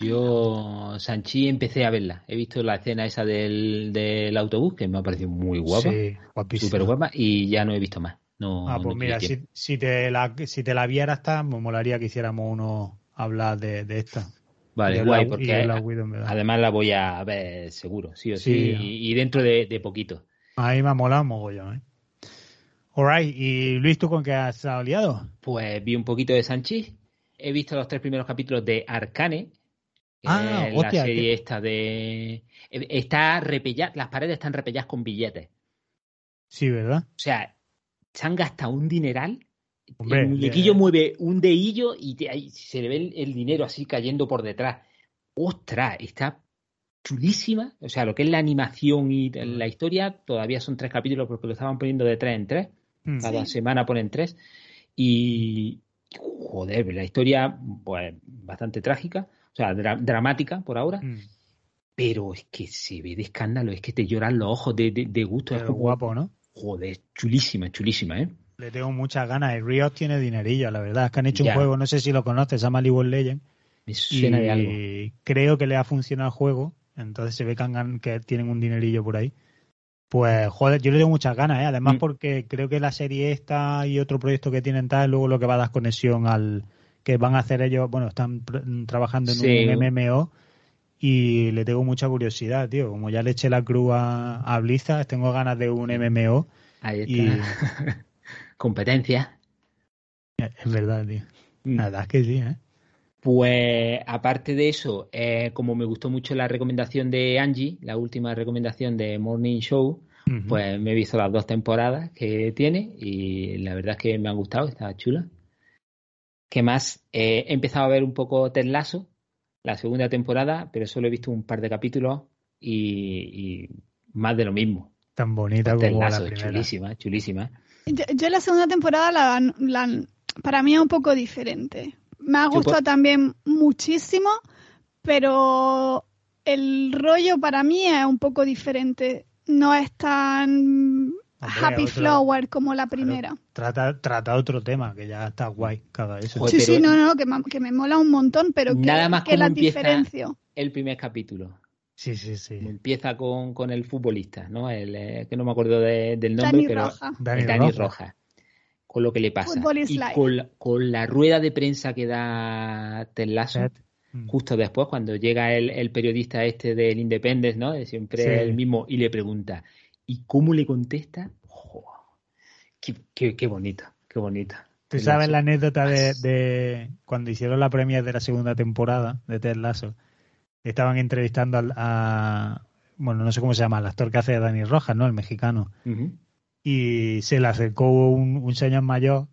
Yo, Sanchi, empecé a verla. He visto la escena esa del, del autobús, que me ha parecido muy guapa, Sí, guapísima. súper guapa, y ya no he visto más. No, Ah, pues mira, si, si te la, si te la vieras, está, me molaría que hiciéramos uno hablar de, de esta. Vale, de guay, y porque verdad. además la voy a ver seguro, sí o sí, Sí. y, y dentro de, de poquito. A mí me ha molado mogollón, ¿eh? Alright, y Luis, ¿tú con qué has aliado? Pues vi un poquito de Sanchi, he visto los tres primeros capítulos de Arcane, Ah, hostia, la serie que- esta de... eh, Está repellada, las paredes están repelladas con billetes. Sí, ¿verdad? O sea, se han gastado un dineral. Hombre, el muñequillo eh. mueve un dedillo y te- ahí se le ve el, el dinero así cayendo por detrás. ¡Ostras! Está chulísima. O sea, lo que es la animación y la historia, todavía son tres capítulos porque lo estaban poniendo de tres en tres. Mm. Cada semana ponen tres. Y. Joder, la historia, pues, bastante trágica. O sea, dra- dramática por ahora. Mm. Pero es que se ve de escándalo, es que te lloran los ojos de, de, de gusto. es Pero como, guapo, ¿no? Joder, chulísima, chulísima, ¿eh? Le tengo muchas ganas. Y Riot tiene dinerillo, la verdad. Es que han hecho Ya. un juego, no sé si lo conoces, se llama League of Legends. Me suena de algo. Y creo que le ha funcionado el juego. Entonces se ve que, han gan- que tienen un dinerillo por ahí. Pues, joder, yo le tengo muchas ganas, ¿eh? Además, Mm. porque creo que la serie esta y otro proyecto que tienen tal, luego lo que va a dar conexión al que van a hacer ellos, bueno, están trabajando en Sí. un MMO y le tengo mucha curiosidad, tío. Como ya le eché la cruz a, a Blizzard, tengo ganas de un MMO Ahí está. y [LAUGHS] Competencia. es verdad, tío. Mm. La verdad es que sí, ¿eh? Pues aparte de eso, eh, como me gustó mucho la recomendación de Angie, la última recomendación de Morning Show, pues me he visto las dos temporadas que tiene y la verdad es que me han gustado, está chula. ¿Qué más? Eh, he empezado a ver un poco Ted Lasso, la segunda temporada, pero solo he visto un par de capítulos y, y más de lo mismo. Tan bonita Ted como la primera. chulísima, chulísima. Yo, yo la segunda temporada, la, la- para mí es un poco diferente. Me ha gustado por- también muchísimo, pero el rollo para mí es un poco diferente. No es tan happy otro- flower como la primera. Trata, trata otro tema, que ya está guay cada. Joder, sí, sí, no, no, que, me- que me mola un montón, pero que, Nada más que la diferencio. El primer capítulo. Sí, sí, sí. Empieza con, con el futbolista, ¿no? El, eh, que no me acuerdo de- del nombre, Dani pero Roja. Dani Dani Roja. Roja. Con lo que le pasa. Football is y life. con, la- con la rueda de prensa que da Ted. Mm. justo después, cuando llega el, el periodista este del Independence, ¿no? De siempre Sí. el mismo, y le pregunta, ¿y cómo le contesta? Jo, qué, qué, qué bonito. ¿Tú sabes la anécdota de, de cuando hicieron la premia de la segunda temporada de Ted Lasso? Estaban entrevistando a, bueno, no sé cómo se llama, el actor que hace Dani Rojas, ¿no? El mexicano. Y se le acercó un, un señor mayor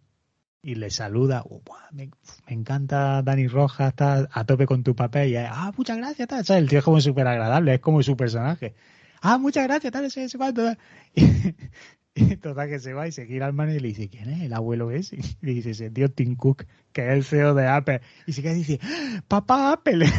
y le saluda. "Oh, me, me encanta Dani Rojas, está a tope con tu papel. Y ah, muchas gracias, tal. ¿Sabes? El tío es como súper agradable, es como su personaje. Ah, muchas gracias, tal, ese, ese cuánto. tal". [LAUGHS] Y, total que se va y se gira al man y le dice, ¿quién es el abuelo ese? [LAUGHS] Y dice, ese tío Tim Cook, que es el CEO de Apple. Y se queda dice, "¡Ah, papá Apple. [LAUGHS]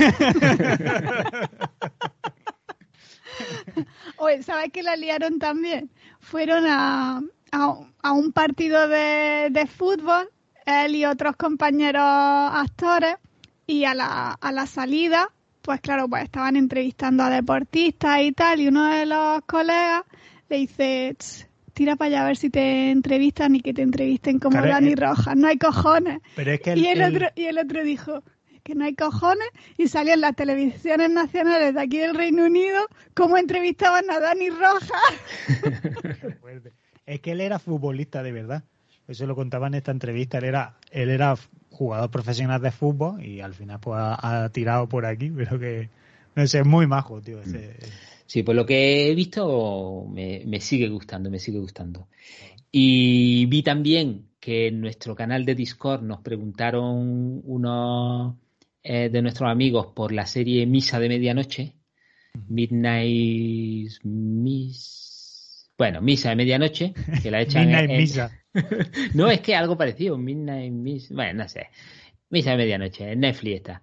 Oye, ¿sabes que la liaron también? Fueron a, a, a un partido de, de fútbol, él y otros compañeros actores, y a la, a la salida, pues claro, pues estaban entrevistando a deportistas y tal, y uno de los colegas le dice, "Tss, tira para allá a ver si te entrevistan y que te entrevisten como Claro, Dani eh. Rojas, no hay cojones. Pero es que el, Y el, el- otro, y el otro dijo que no hay cojones y salió en las televisiones nacionales de aquí del Reino Unido cómo entrevistaban a Dani Rojas. [LAUGHS] Es que él era futbolista de verdad. Eso lo contaba en esta entrevista. Él era, él era jugador profesional de fútbol y al final pues ha, ha tirado por aquí, pero que no sé, es muy majo, tío. ese- Sí, por lo que he visto me, me sigue gustando, me sigue gustando. Y vi también que en nuestro canal de Discord nos preguntaron unos eh, de nuestros amigos por la serie Misa de Medianoche, Midnight Miss... Bueno, Misa de Medianoche, que la [LAUGHS] echan Midnight en- en- Misa. [LAUGHS] no, es que algo parecido, Midnight Miss, bueno, no sé, Misa de Medianoche, en Netflix está.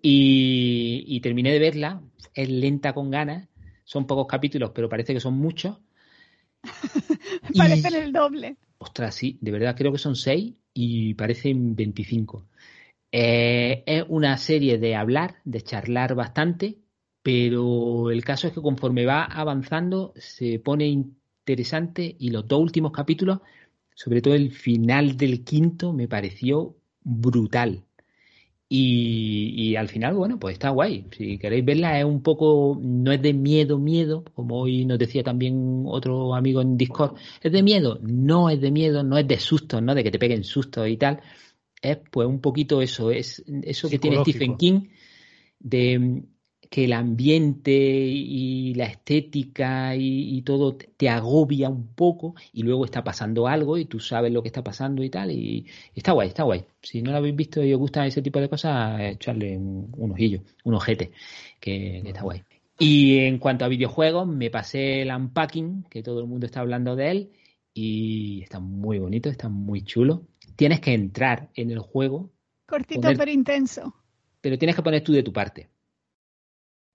Y, y terminé de verla, es lenta con ganas, son pocos capítulos, pero parece que son muchos. [LAUGHS] Parecen el doble. Ostras, sí, de verdad creo que son seis y parecen 25. Eh, es una serie de hablar, de charlar bastante, pero el caso es que conforme va avanzando se pone interesante y los dos últimos capítulos, sobre todo el final del quinto, me pareció brutal. Y, al final, bueno, pues está guay. Si queréis verla, es un poco, no es de miedo, miedo, como hoy nos decía también otro amigo en Discord. ¿Es de miedo? No es de miedo, no es de susto, ¿no? De que te peguen susto y tal. Es pues un poquito eso, es eso que tiene Stephen King de que el ambiente y la estética y, todo te agobia un poco y luego está pasando algo y tú sabes lo que está pasando y tal y está guay, está guay. Si no lo habéis visto y os gusta ese tipo de cosas, echarle un, ojillo, un ojete, que, está guay. Y en cuanto a videojuegos, me pasé el unpacking, que todo el mundo está hablando de él, y está muy bonito, está muy chulo. Tienes que entrar en el juego. Cortito pero intenso. Pero tienes que poner tú de tu parte.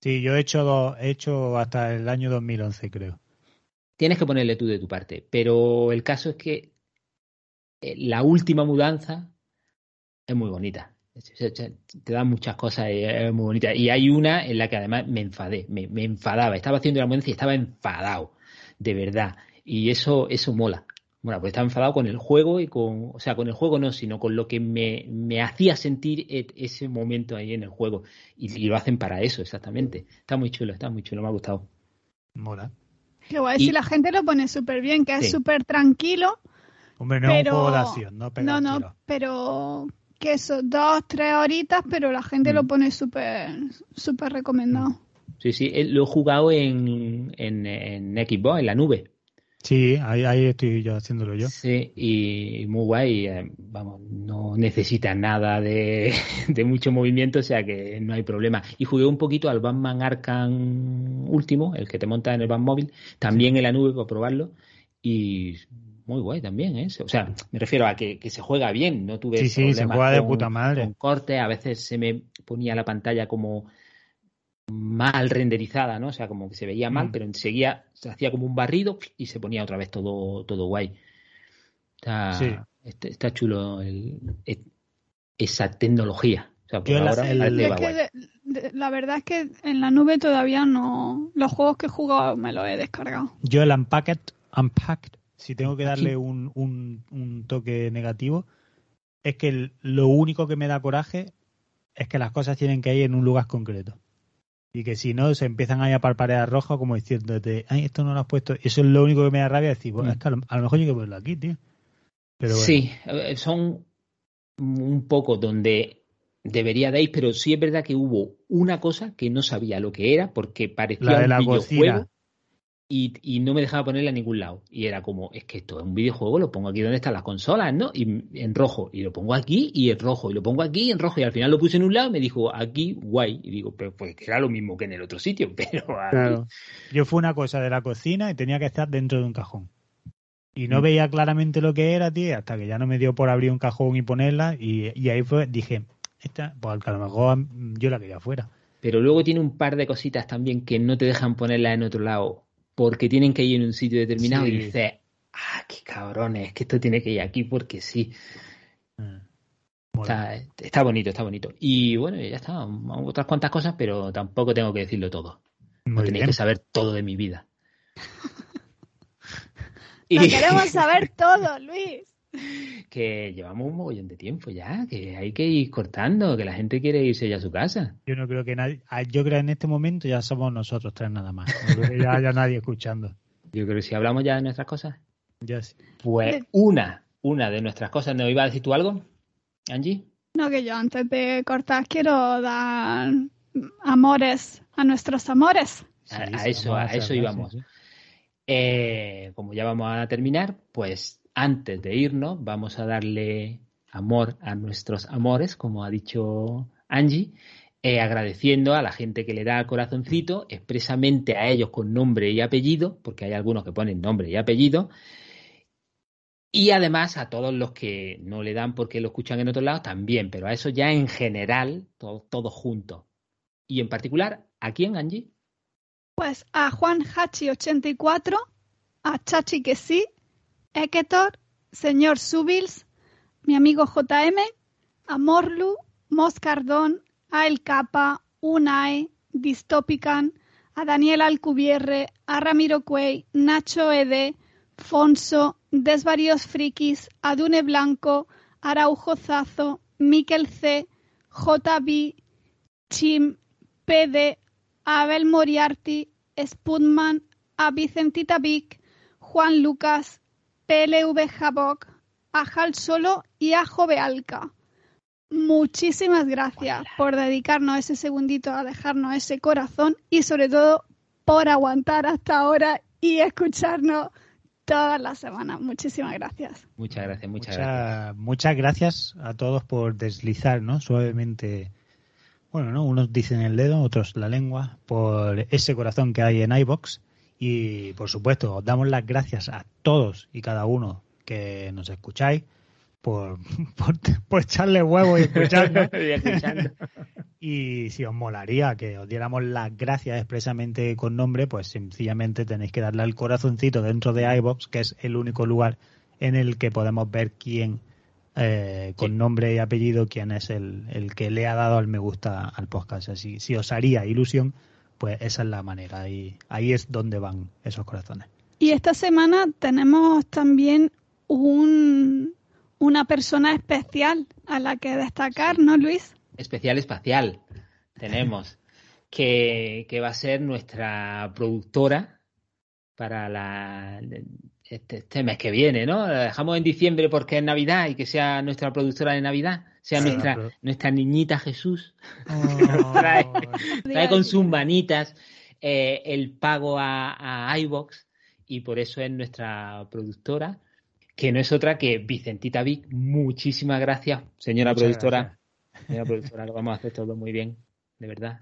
Sí, yo he hecho, he hecho hasta el año 2011, creo. Tienes que ponerle tú de tu parte, pero el caso es que eh, la última mudanza es muy bonita. Te dan muchas cosas es muy bonita. Y hay una en la que además me enfadé, me, me enfadaba. Estaba haciendo la mudanza y estaba enfadado, de verdad. Y eso, eso mola. Bueno, pues estaba enfadado con el juego y con, o sea, con el juego no, sino con lo que me, me hacía sentir e, ese momento ahí en el juego. Y, lo hacen para eso, exactamente. Está muy chulo, está muy chulo, me ha gustado. Mola. Qué guay, si la gente lo pone súper bien, que es súper tranquilo. Hombre, no es un juego de acción, no No, no, pero que eso, dos, tres horitas, pero la gente lo mm. pone súper, súper recomendado. Sí, sí, lo he jugado en, en, en Xbox, en la nube. Sí, ahí, ahí estoy yo haciéndolo yo. Sí, y muy guay. Eh, vamos, no necesita nada [LAUGHS] de, mucho movimiento, o sea que no hay problema. Y jugué un poquito al Batman Arkham último, el que te monta en el móvil, también en la nube para probarlo. Y muy guay también, ¿eh? O sea, me refiero a que, se juega bien, no tuve sí, sí, se juega de puta madre. Con corte, a veces se me ponía la pantalla como mal renderizada, ¿no? O sea, como que se veía mal, mm. pero enseguida se hacía como un barrido y se ponía otra vez todo, todo guay. Está, está, chulo esa tecnología. la, verdad es que en la nube todavía no. Los juegos que he jugado me los he descargado. Yo el Unpacked, Unpacked si tengo que darle un, un, un toque negativo, es que lo único que me da coraje es que las cosas tienen que ir en un lugar concreto y que si no se empiezan ahí a parpadear rojo como diciéndote, ay, esto no lo has puesto. Eso es lo único que me da rabia decir, bueno, mm. es que a lo, mejor yo que ponerlo aquí, tío. Pero Sí, son un poco donde debería de ir, pero sí es verdad que hubo una cosa que no sabía lo que era porque parecía un videojuego y, no me dejaba ponerla a ningún lado. Y era como, es que esto es un videojuego, lo pongo aquí donde están las consolas, ¿no? Y en rojo, y lo pongo aquí y en rojo, y lo pongo aquí y en rojo, y al final lo puse en un lado y me dijo, aquí, guay. Y digo, pero pues era lo mismo que en el otro sitio, [LAUGHS] pero... Claro. Yo fui una cosa de la cocina y tenía que estar dentro de un cajón. Y no mm. veía claramente lo que era, tío, hasta que ya no me dio por abrir un cajón y ponerla, y, ahí fue, dije, esta, pues a lo mejor yo la quería afuera. Pero luego tiene un par de cositas también que no te dejan ponerla en otro lado porque tienen que ir en un sitio determinado y dices, ah, qué cabrones, es que esto tiene que ir aquí porque sí. Mm. Está, bonito, está bonito. Y bueno, ya está, otras cuantas cosas, pero tampoco tengo que decirlo todo. no tenéis que saber todo de mi vida. [LAUGHS] y... queremos [LAUGHS] saber todo, Luis [LAUGHS] que llevamos un mogollón de tiempo ya, que hay que ir cortando, que la gente quiere irse ya a su casa. Yo no creo que nadie, ah, yo creo que en este momento ya somos nosotros tres nada más. No creo que ya haya nadie escuchando. [LAUGHS] Yo creo que si hablamos ya de nuestras cosas. Ya sí. Pues una, una de nuestras cosas, ¿nos iba a decir tú algo, Angie? No, que yo antes de cortar quiero dar amores a nuestros amores. a, eso, a eso íbamos. Eh, como ya vamos a terminar, pues antes de irnos, vamos a darle amor a nuestros amores, como ha dicho Angie, eh, agradeciendo a la gente que le da corazoncito, expresamente a ellos con nombre y apellido, porque hay algunos que ponen nombre y apellido, y además a todos los que no le dan porque lo escuchan en otro lado también, pero a eso ya en general, todos todo juntos. Y en particular, ¿a quién, Angie? Pues a Juan Hachi84, a Chachi que sí, Eketor, señor Subils, mi amigo JM, a Morlu, Moscardón, a El Capa, Unai, Distopican, a Daniel Alcubierre, a Ramiro Cuey, Nacho Ede, Fonso, Desvarios Frikis, a Dune Blanco, Araujo Zazo, Miquel C, JB, Chim, PD, Abel Moriarty, Spudman, a Vicentita Vic, Juan Lucas, PLV Jabok, a Hal Solo y a Jove Alca. Muchísimas gracias por dedicarnos ese segundito a dejarnos ese corazón y sobre todo por aguantar hasta ahora y escucharnos todas las semanas. Muchísimas gracias. Muchas gracias, muchas gracias. Muchas gracias a todos por deslizar ¿no? suavemente, bueno, ¿no? unos dicen el dedo, otros la lengua, por ese corazón que hay en iBox. Y por supuesto, os damos las gracias a todos y cada uno que nos escucháis por, [LAUGHS] por, echarle huevo y escucharnos. [LAUGHS] [LAUGHS] y si os molaría que os diéramos las gracias expresamente con nombre, pues sencillamente tenéis que darle al corazoncito dentro de iBox, que es el único lugar en el que podemos ver quién, eh, con nombre y apellido, quién es el, el, que le ha dado al me gusta al podcast. Así, si os haría ilusión, pues esa es la manera. Y ahí es donde van esos corazones. Y esta semana tenemos también un, una persona especial a la que destacar, ¿no, Luis? Especial espacial tenemos, [LAUGHS] que, va a ser nuestra productora para la, este, este, mes que viene, ¿no? La dejamos en diciembre porque es Navidad y que sea nuestra productora de Navidad, sea nuestra, nuestra niñita Jesús. [LAUGHS] Oh. trae, con sus manitas eh, el pago a, a iBox y por eso es nuestra productora que no es otra que Vicentita Vic. Muchísimas gracias, señora productora. Señora productora, lo vamos a hacer todo muy bien, de verdad.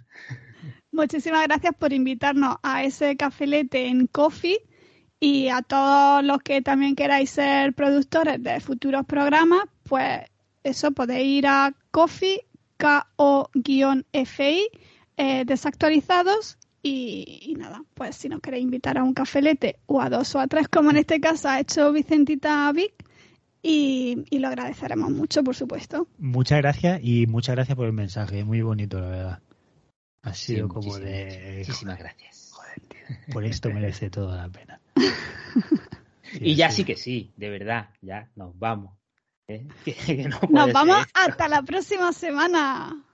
Muchísimas gracias por invitarnos a ese cafelete en Coffee y a todos los que también queráis ser productores de futuros programas, pues eso podéis ir a Coffee, K-O-F-I, eh, desactualizados y, nada, pues si nos queréis invitar a un cafelete o a dos o a tres, como en este caso ha hecho Vicentita Vic, y, lo agradeceremos mucho, por supuesto. Muchas gracias y muchas gracias por el mensaje, muy bonito, la verdad. Ha sido como de. Muchísimas gracias. por esto merece toda la pena. [LAUGHS] y ya sí que sí, de verdad, ya nos vamos. [LAUGHS] nos vamos hasta la próxima semana.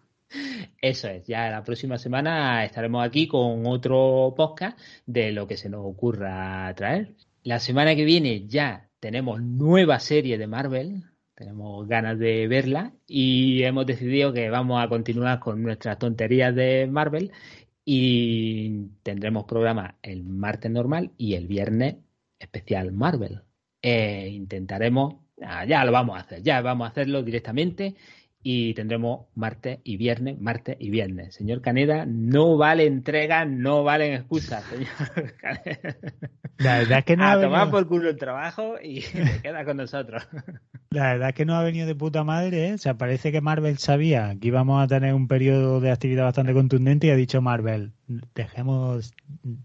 Eso es, ya la próxima semana estaremos aquí con otro podcast de lo que se nos ocurra traer. La semana que viene ya tenemos nueva serie de Marvel, tenemos ganas de verla y hemos decidido que vamos a continuar con nuestras tonterías de Marvel y tendremos programa el martes normal y el viernes especial Marvel. Eh, intentaremos, ah, ya lo vamos a hacer, ya vamos a hacerlo directamente y tendremos martes y viernes, martes y viernes. Señor Caneda, no vale entrega, no valen excusas, [LAUGHS] señor Caneda. La verdad es que no a tomar por culo el trabajo y [LAUGHS] se queda con nosotros. La verdad es que no ha venido de puta madre, ¿eh? O sea, parece que Marvel sabía que íbamos a tener un periodo de actividad bastante contundente y ha dicho Marvel, dejemos,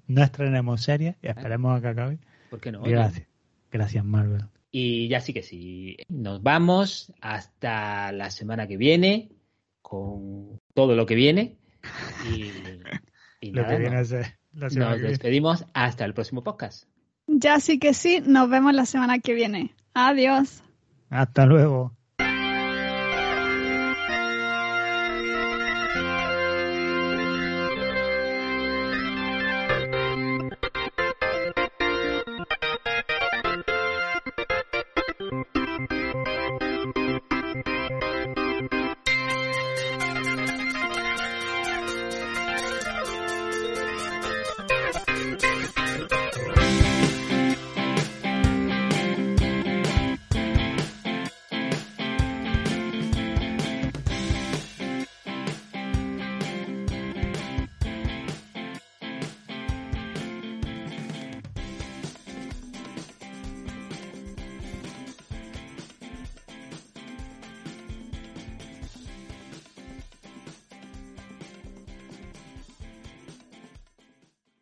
no estrenemos series y esperemos a que acabe. ¿Por qué no? Gracias. Gracias, Marvel. Y ya sí que sí, nos vamos hasta la semana que viene con todo lo que viene. Y, lo que viene nos, nos despedimos hasta el próximo podcast. Ya sí que sí, nos vemos la semana que viene. Adiós. Hasta luego.